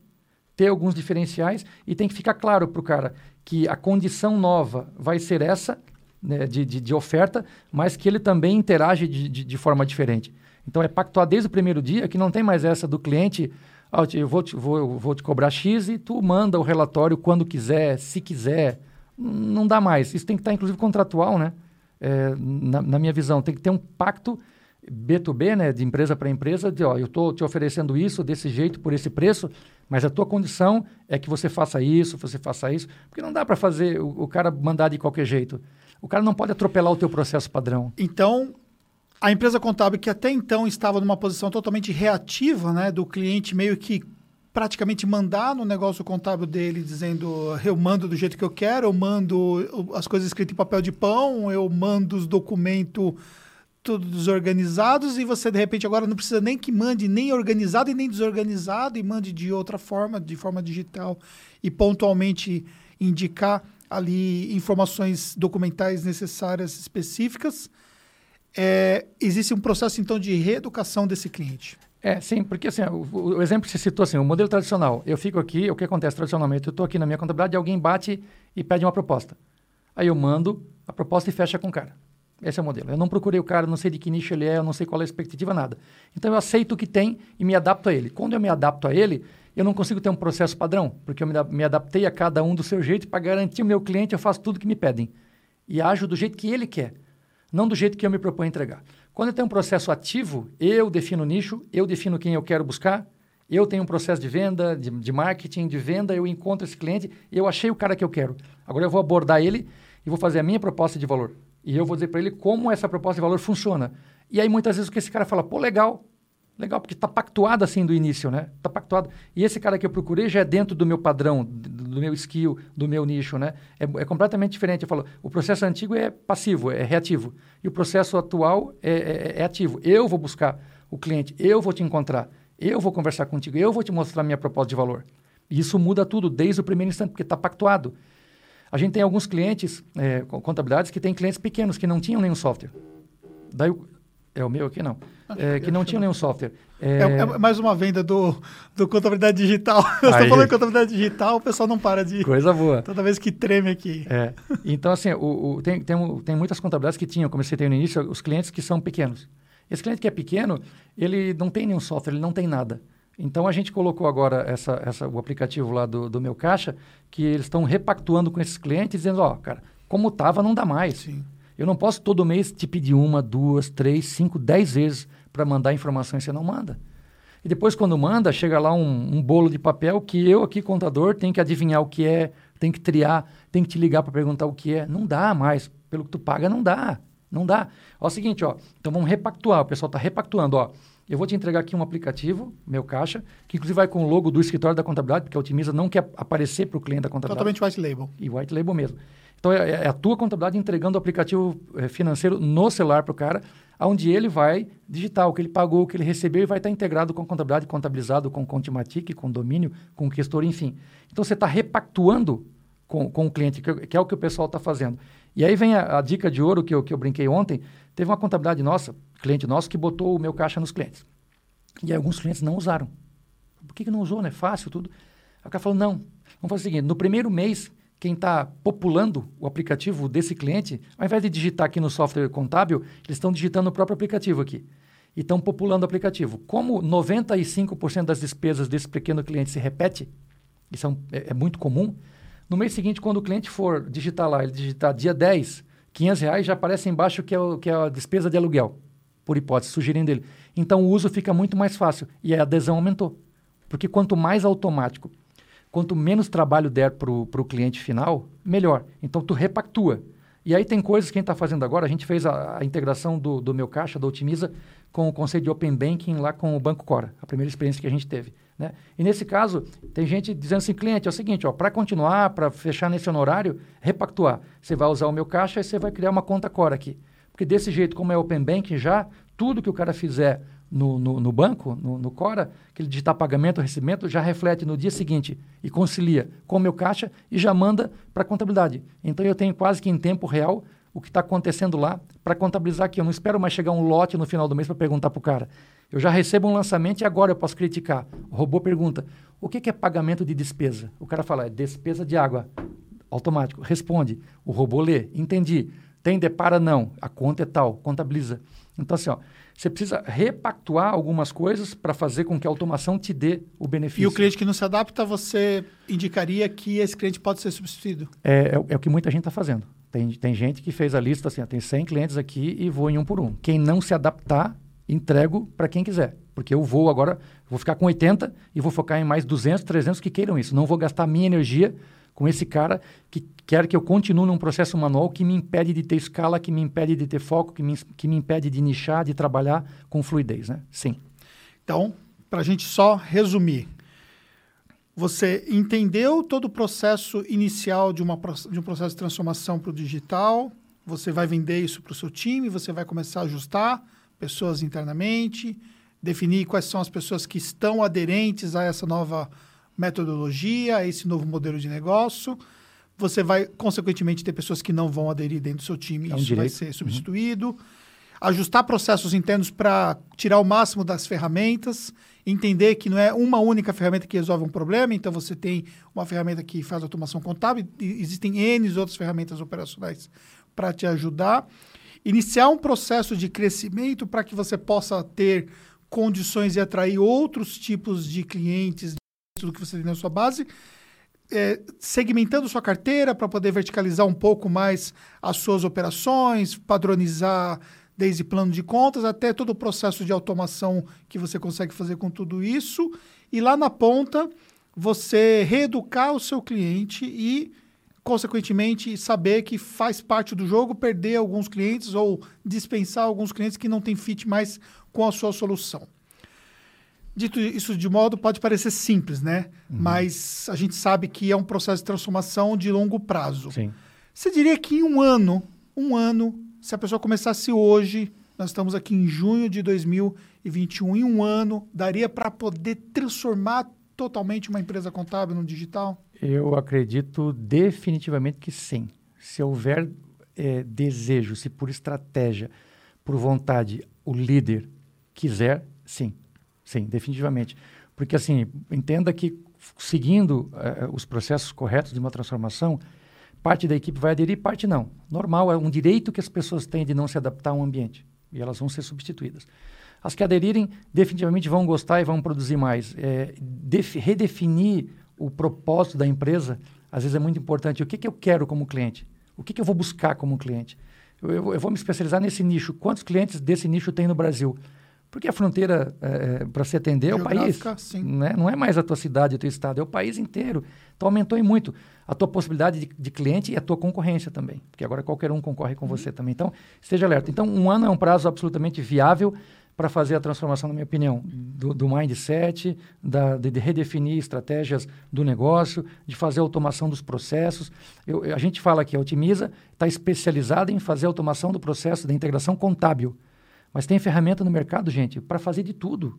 ter alguns diferenciais e tem que ficar claro para o cara que a condição nova vai ser essa, né, de, de, de, oferta, mas que ele também interage de, de, de, forma diferente. Então é pactuar desde o primeiro dia que não tem mais essa do cliente, ah, eu vou te, vou, vou te cobrar X e tu manda o relatório quando quiser, se quiser. Não dá mais. Isso tem que estar, inclusive, contratual, né? É, na, na minha visão, tem que ter um pacto B2B, né, de empresa para empresa, de ó, eu estou te oferecendo isso desse jeito, por esse preço, mas a tua condição é que você faça isso, você faça isso, porque não dá para fazer o, o, cara mandar de qualquer jeito. O cara não pode atropelar o teu processo padrão. Então, a empresa contábil que até então estava numa posição totalmente reativa, né, do cliente meio que praticamente mandar no negócio contábil dele, dizendo eu mando do jeito que eu quero, eu mando as coisas escritas em papel de pão, eu mando os documentos tudo desorganizados e você de repente agora não precisa nem que mande nem organizado e nem desorganizado e mande de outra forma, de forma digital e pontualmente indicar ali informações documentais necessárias específicas. É, existe um processo então de reeducação desse cliente. É, sim, porque assim, o, o, exemplo que você citou, assim, o modelo tradicional, eu fico aqui, o que acontece tradicionalmente? Eu estou aqui na minha contabilidade, alguém bate e pede uma proposta. Aí eu mando a proposta e fecha com o cara. Esse é o modelo. Eu não procurei o cara, não sei de que nicho ele é, eu não sei qual é a expectativa, nada. Então eu aceito o que tem e me adapto a ele. Quando eu me adapto a ele, eu não consigo ter um processo padrão, porque eu me, adaptei a cada um do seu jeito para garantir o meu cliente, eu faço tudo que me pedem. E ajo do jeito que ele quer, não do jeito que eu me proponho entregar. Quando eu tenho um processo ativo, eu defino o nicho, eu defino quem eu quero buscar, eu tenho um processo de venda, de, de marketing, de venda, eu encontro esse cliente, eu achei o cara que eu quero. Agora eu vou abordar ele e vou fazer a minha proposta de valor. E eu vou dizer para ele como essa proposta de valor funciona. E aí muitas vezes o que esse cara fala, pô, legal, legal, porque está pactuado assim do início, né? Está pactuado. E esse cara que eu procurei já é dentro do meu padrão, do meu skill, do meu nicho, né? É, é completamente diferente. Eu falo, o processo antigo é passivo, é reativo. E o processo atual é, é, é ativo. Eu vou buscar o cliente, eu vou te encontrar, eu vou conversar contigo, eu vou te mostrar minha proposta de valor. E isso muda tudo desde o primeiro instante, porque está pactuado. A gente tem alguns clientes, é, contabilidades, que têm clientes pequenos que não tinham nenhum software. Daí, é o meu aqui não. É, que não tinham nenhum software. É... É, é... mais uma venda do, do contabilidade digital. Eu estou falando de contabilidade digital, o pessoal não para de. Coisa boa. Toda vez que treme aqui. É. Então, assim, o, o, tem, tem, tem muitas contabilidades que tinham, como eu citei no início, os clientes que são pequenos. Esse cliente que é pequeno, ele não tem nenhum software, ele não tem nada. Então a gente colocou agora essa, essa, o aplicativo lá do, do meu caixa, que eles estão repactuando com esses clientes, dizendo, ó, oh, cara, como estava não dá mais. Sim. Eu não posso todo mês te pedir uma, duas, três, cinco, dez vezes para mandar informações e você não manda. E depois, quando manda, chega lá um, um, bolo de papel que eu aqui, contador, tenho que adivinhar o que é, tenho que triar, tenho que te ligar para perguntar o que é. Não dá mais. Pelo que tu paga, não dá. Não dá. Ó, é o seguinte, ó. Então vamos repactuar. O pessoal está repactuando, ó. Eu vou te entregar aqui um aplicativo, meu caixa, que inclusive vai com o logo do escritório da contabilidade, porque a Otimiza não quer aparecer para o cliente da contabilidade. Totalmente white label. E white label mesmo. Então é, é a tua contabilidade entregando o aplicativo é, financeiro no celular para o cara, onde ele vai digitar o que ele pagou, o que ele recebeu e vai estar integrado com a contabilidade, contabilizado com Contimatic, com domínio, com gestor, enfim. Então você está repactuando com, com o cliente, que, que, é o que o pessoal está fazendo. E aí vem a, a, dica de ouro que eu, que eu brinquei ontem. Teve uma contabilidade nossa, cliente nosso, que botou o meu caixa nos clientes. E aí alguns clientes não usaram. Por que, que não usou, né? Fácil, tudo. O cara falou, não, vamos fazer o seguinte, no primeiro mês, quem está populando o aplicativo desse cliente, ao invés de digitar aqui no software contábil, eles estão digitando o próprio aplicativo aqui. E estão populando o aplicativo. Como 95% das despesas desse pequeno cliente se repete, isso é, um, é, é, muito comum, no mês seguinte, quando o cliente for digitar lá, ele digitar dia 10, 500 reais, já aparece embaixo que é, o, que é a despesa de aluguel por hipótese, sugerindo ele. Então o uso fica muito mais fácil e a adesão aumentou. Porque quanto mais automático, quanto menos trabalho der para o cliente final, melhor. Então, tu repactua. E aí tem coisas que a gente está fazendo agora. A gente fez a, a, integração do, do meu caixa, da Otimiza, com o conceito de Open Banking lá com o Banco Cora, a primeira experiência que a gente teve. Né? E nesse caso, tem gente dizendo assim, cliente, é o seguinte, para continuar, para fechar nesse honorário, repactuar. Você vai usar o meu caixa e você vai criar uma conta Cora aqui. Porque desse jeito, como é Open Banking já, tudo que o cara fizer no, no, no banco, no, no, Cora, que ele digitar pagamento, recebimento, já reflete no dia seguinte e concilia com o meu caixa e já manda para a contabilidade. Então eu tenho quase que em tempo real o que está acontecendo lá para contabilizar aqui. Eu não espero mais chegar um lote no final do mês para perguntar para o cara. Eu já recebo um lançamento e agora eu posso criticar. O robô pergunta: o que, que é pagamento de despesa? O cara fala: é despesa de água. Automático. Responde. O robô lê. Entendi. Tem depara? Não. A conta é tal. Contabiliza. Então, assim, ó, você precisa repactuar algumas coisas para fazer com que a automação te dê o benefício. E o cliente que não se adapta, você indicaria que esse cliente pode ser substituído? É, é, é o que muita gente está fazendo. Tem, tem gente que fez a lista assim, ó, tem 100 clientes aqui e vou em um por um. Quem não se adaptar, entrego para quem quiser. Porque eu vou agora, vou ficar com 80 e vou focar em mais 200, 300 que queiram isso. Não vou gastar minha energia com esse cara que quer que eu continue num processo manual que me impede de ter escala, que me impede de ter foco, que me, que me impede de nichar, de trabalhar com fluidez, né? Sim. Então, para a gente só resumir, você entendeu todo o processo inicial de, uma, de um processo de transformação para o digital, você vai vender isso para o seu time, você vai começar a ajustar pessoas internamente, definir quais são as pessoas que estão aderentes a essa nova metodologia, a esse novo modelo de negócio. Você vai, consequentemente, ter pessoas que não vão aderir dentro do seu time, é um isso direito. vai ser substituído. Uhum. Ajustar processos internos para tirar o máximo das ferramentas, entender que não é uma única ferramenta que resolve um problema, então você tem uma ferramenta que faz automação contábil, existem N outras ferramentas operacionais para te ajudar. Iniciar um processo de crescimento para que você possa ter condições de atrair outros tipos de clientes do que você tem na sua base é, segmentando sua carteira para poder verticalizar um pouco mais as suas operações, padronizar desde plano de contas até todo o processo de automação que você consegue fazer com tudo isso. E lá na ponta, você reeducar o seu cliente e, consequentemente, saber que faz parte do jogo perder alguns clientes ou dispensar alguns clientes que não têm fit mais com a sua solução. Dito isso de modo, pode parecer simples, né? Uhum. Mas a gente sabe que é um processo de transformação de longo prazo. Sim. Você diria que em um ano, um ano, se a pessoa começasse hoje, nós estamos aqui em junho de 2021, em um ano, daria para poder transformar totalmente uma empresa contábil no digital? Eu acredito definitivamente que sim. Se houver é, desejo, se por estratégia, por vontade, o líder quiser, sim. Sim, definitivamente. Porque, assim, entenda que seguindo uh, os processos corretos de uma transformação, parte da equipe vai aderir, parte não. Normal, é um direito que as pessoas têm de não se adaptar a um ambiente. E elas vão ser substituídas. As que aderirem, definitivamente vão gostar e vão produzir mais. É, redefinir o propósito da empresa, às vezes é muito importante. O que, que eu quero como cliente? O que, que eu vou buscar como cliente? Eu, eu, eu vou me especializar nesse nicho. Quantos clientes desse nicho tem no Brasil? Porque a fronteira, é, é para se atender, é o país. Né? Não é mais a tua cidade, o teu estado, é o país inteiro. Então aumentou muito a tua possibilidade de, de, cliente e a tua concorrência também. Porque agora qualquer um concorre com uhum. você também. Então, esteja alerta. Então, um ano é um prazo absolutamente viável para fazer a transformação, na minha opinião, do, do mindset, da, de, de, redefinir estratégias do negócio, de fazer automação dos processos. Eu, a gente fala que a Otimiza está especializada em fazer automação do processo da integração contábil. Mas tem ferramenta no mercado, gente, para fazer de tudo.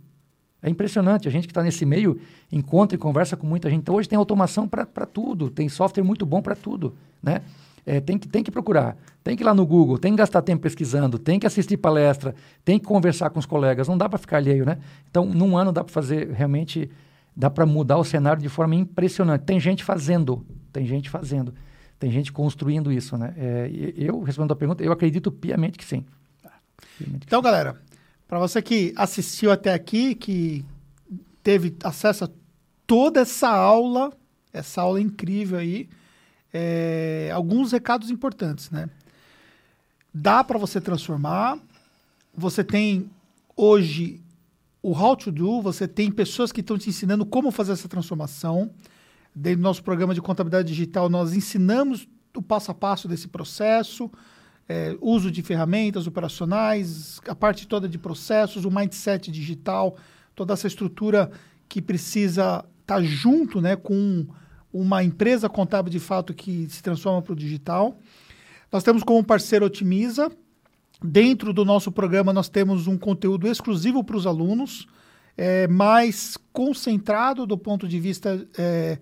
É impressionante. A gente que está nesse meio encontra e conversa com muita gente. Então, hoje tem automação para tudo. Tem software muito bom para tudo. Né? É, tem, que, tem que procurar. Tem que ir lá no Google. Tem que gastar tempo pesquisando. Tem que assistir palestra. Tem que conversar com os colegas. Não dá para ficar alheio. Né? Então, num ano dá para fazer realmente... Dá para mudar o cenário de forma impressionante. Tem gente fazendo. Tem gente fazendo. Tem gente construindo isso. Né? É, eu, respondendo a pergunta, eu acredito piamente que sim. Então, galera, para você que assistiu até aqui, que teve acesso a toda essa aula, essa aula incrível aí, é, alguns recados importantes, né? Dá para você transformar. Você tem hoje o how to do, você tem pessoas que estão te ensinando como fazer essa transformação. dentro do nosso programa de contabilidade digital, nós ensinamos o passo a passo desse processo, é, uso de ferramentas operacionais, a parte toda de processos, o mindset digital, toda essa estrutura que precisa estar tá junto né, com uma empresa contábil de fato que se transforma para o digital. Nós temos como parceiro Otimiza. Dentro do nosso programa, nós temos um conteúdo exclusivo para os alunos, é, mais concentrado do ponto de vista é,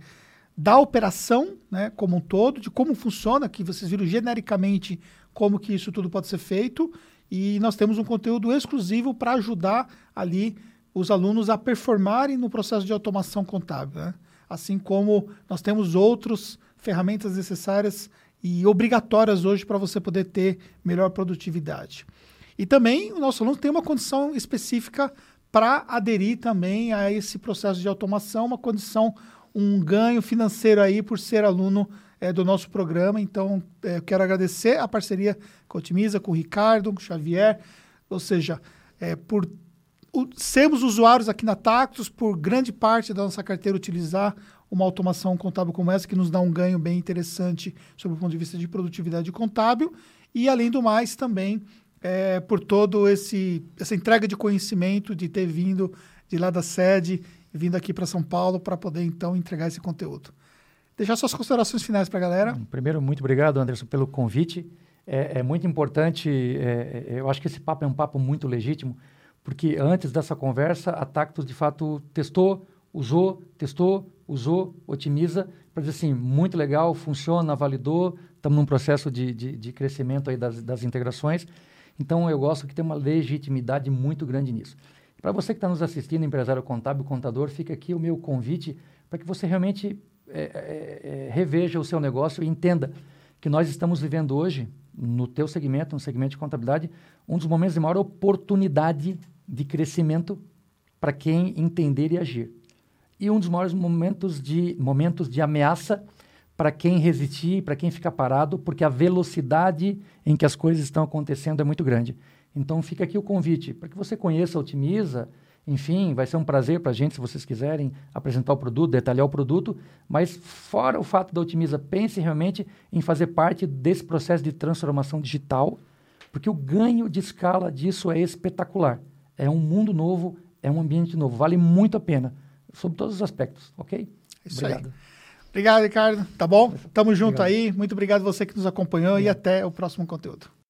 da operação né, como um todo, de como funciona, que vocês viram genericamente como que isso tudo pode ser feito. E nós temos um conteúdo exclusivo para ajudar ali os alunos a performarem no processo de automação contábil. Né? Assim como nós temos outras ferramentas necessárias e obrigatórias hoje para você poder ter melhor produtividade. E também o nosso aluno tem uma condição específica para aderir também a esse processo de automação, uma condição, um ganho financeiro aí por ser aluno é, do nosso programa. Então, é, quero agradecer a parceria com a Otimiza, com o Ricardo, com o Xavier, ou seja, é, por o, sermos usuários aqui na Tactus, por grande parte da nossa carteira utilizar uma automação contábil como essa, que nos dá um ganho bem interessante sob o ponto de vista de produtividade contábil, e além do mais também é, por todo esse essa entrega de conhecimento de ter vindo de lá da sede vindo aqui para São Paulo para poder então entregar esse conteúdo. Deixar suas considerações finais para a galera. Primeiro, muito obrigado, Anderson, pelo convite. É, é muito importante, é, é, eu acho que esse papo é um papo muito legítimo, porque antes dessa conversa, a Tactus, de fato, testou, usou, testou, usou, otimiza, para dizer assim, muito legal, funciona, validou, estamos num processo de, de, de crescimento aí das, das integrações. Então, eu gosto que tem uma legitimidade muito grande nisso. Para você que está nos assistindo, empresário contábil, contador, fica aqui o meu convite para que você realmente é, é, é, reveja o seu negócio e entenda que nós estamos vivendo hoje, no teu segmento, no segmento de contabilidade, um dos momentos de maior oportunidade de crescimento para quem entender e agir. E um dos maiores momentos de, momentos de ameaça para quem resistir, para quem ficar parado, porque a velocidade em que as coisas estão acontecendo é muito grande. Então fica aqui o convite para que você conheça Otimiza, enfim, vai ser um prazer para a gente, se vocês quiserem apresentar o produto, detalhar o produto, mas fora o fato da Otimiza, pense realmente em fazer parte desse processo de transformação digital, porque o ganho de escala disso é espetacular. É um mundo novo, é um ambiente novo, vale muito a pena, sob todos os aspectos, ok? Isso Obrigado. Aí. Obrigado, Ricardo. Tá bom? Tamo junto obrigado. aí. Muito obrigado você que nos acompanhou e até o próximo conteúdo.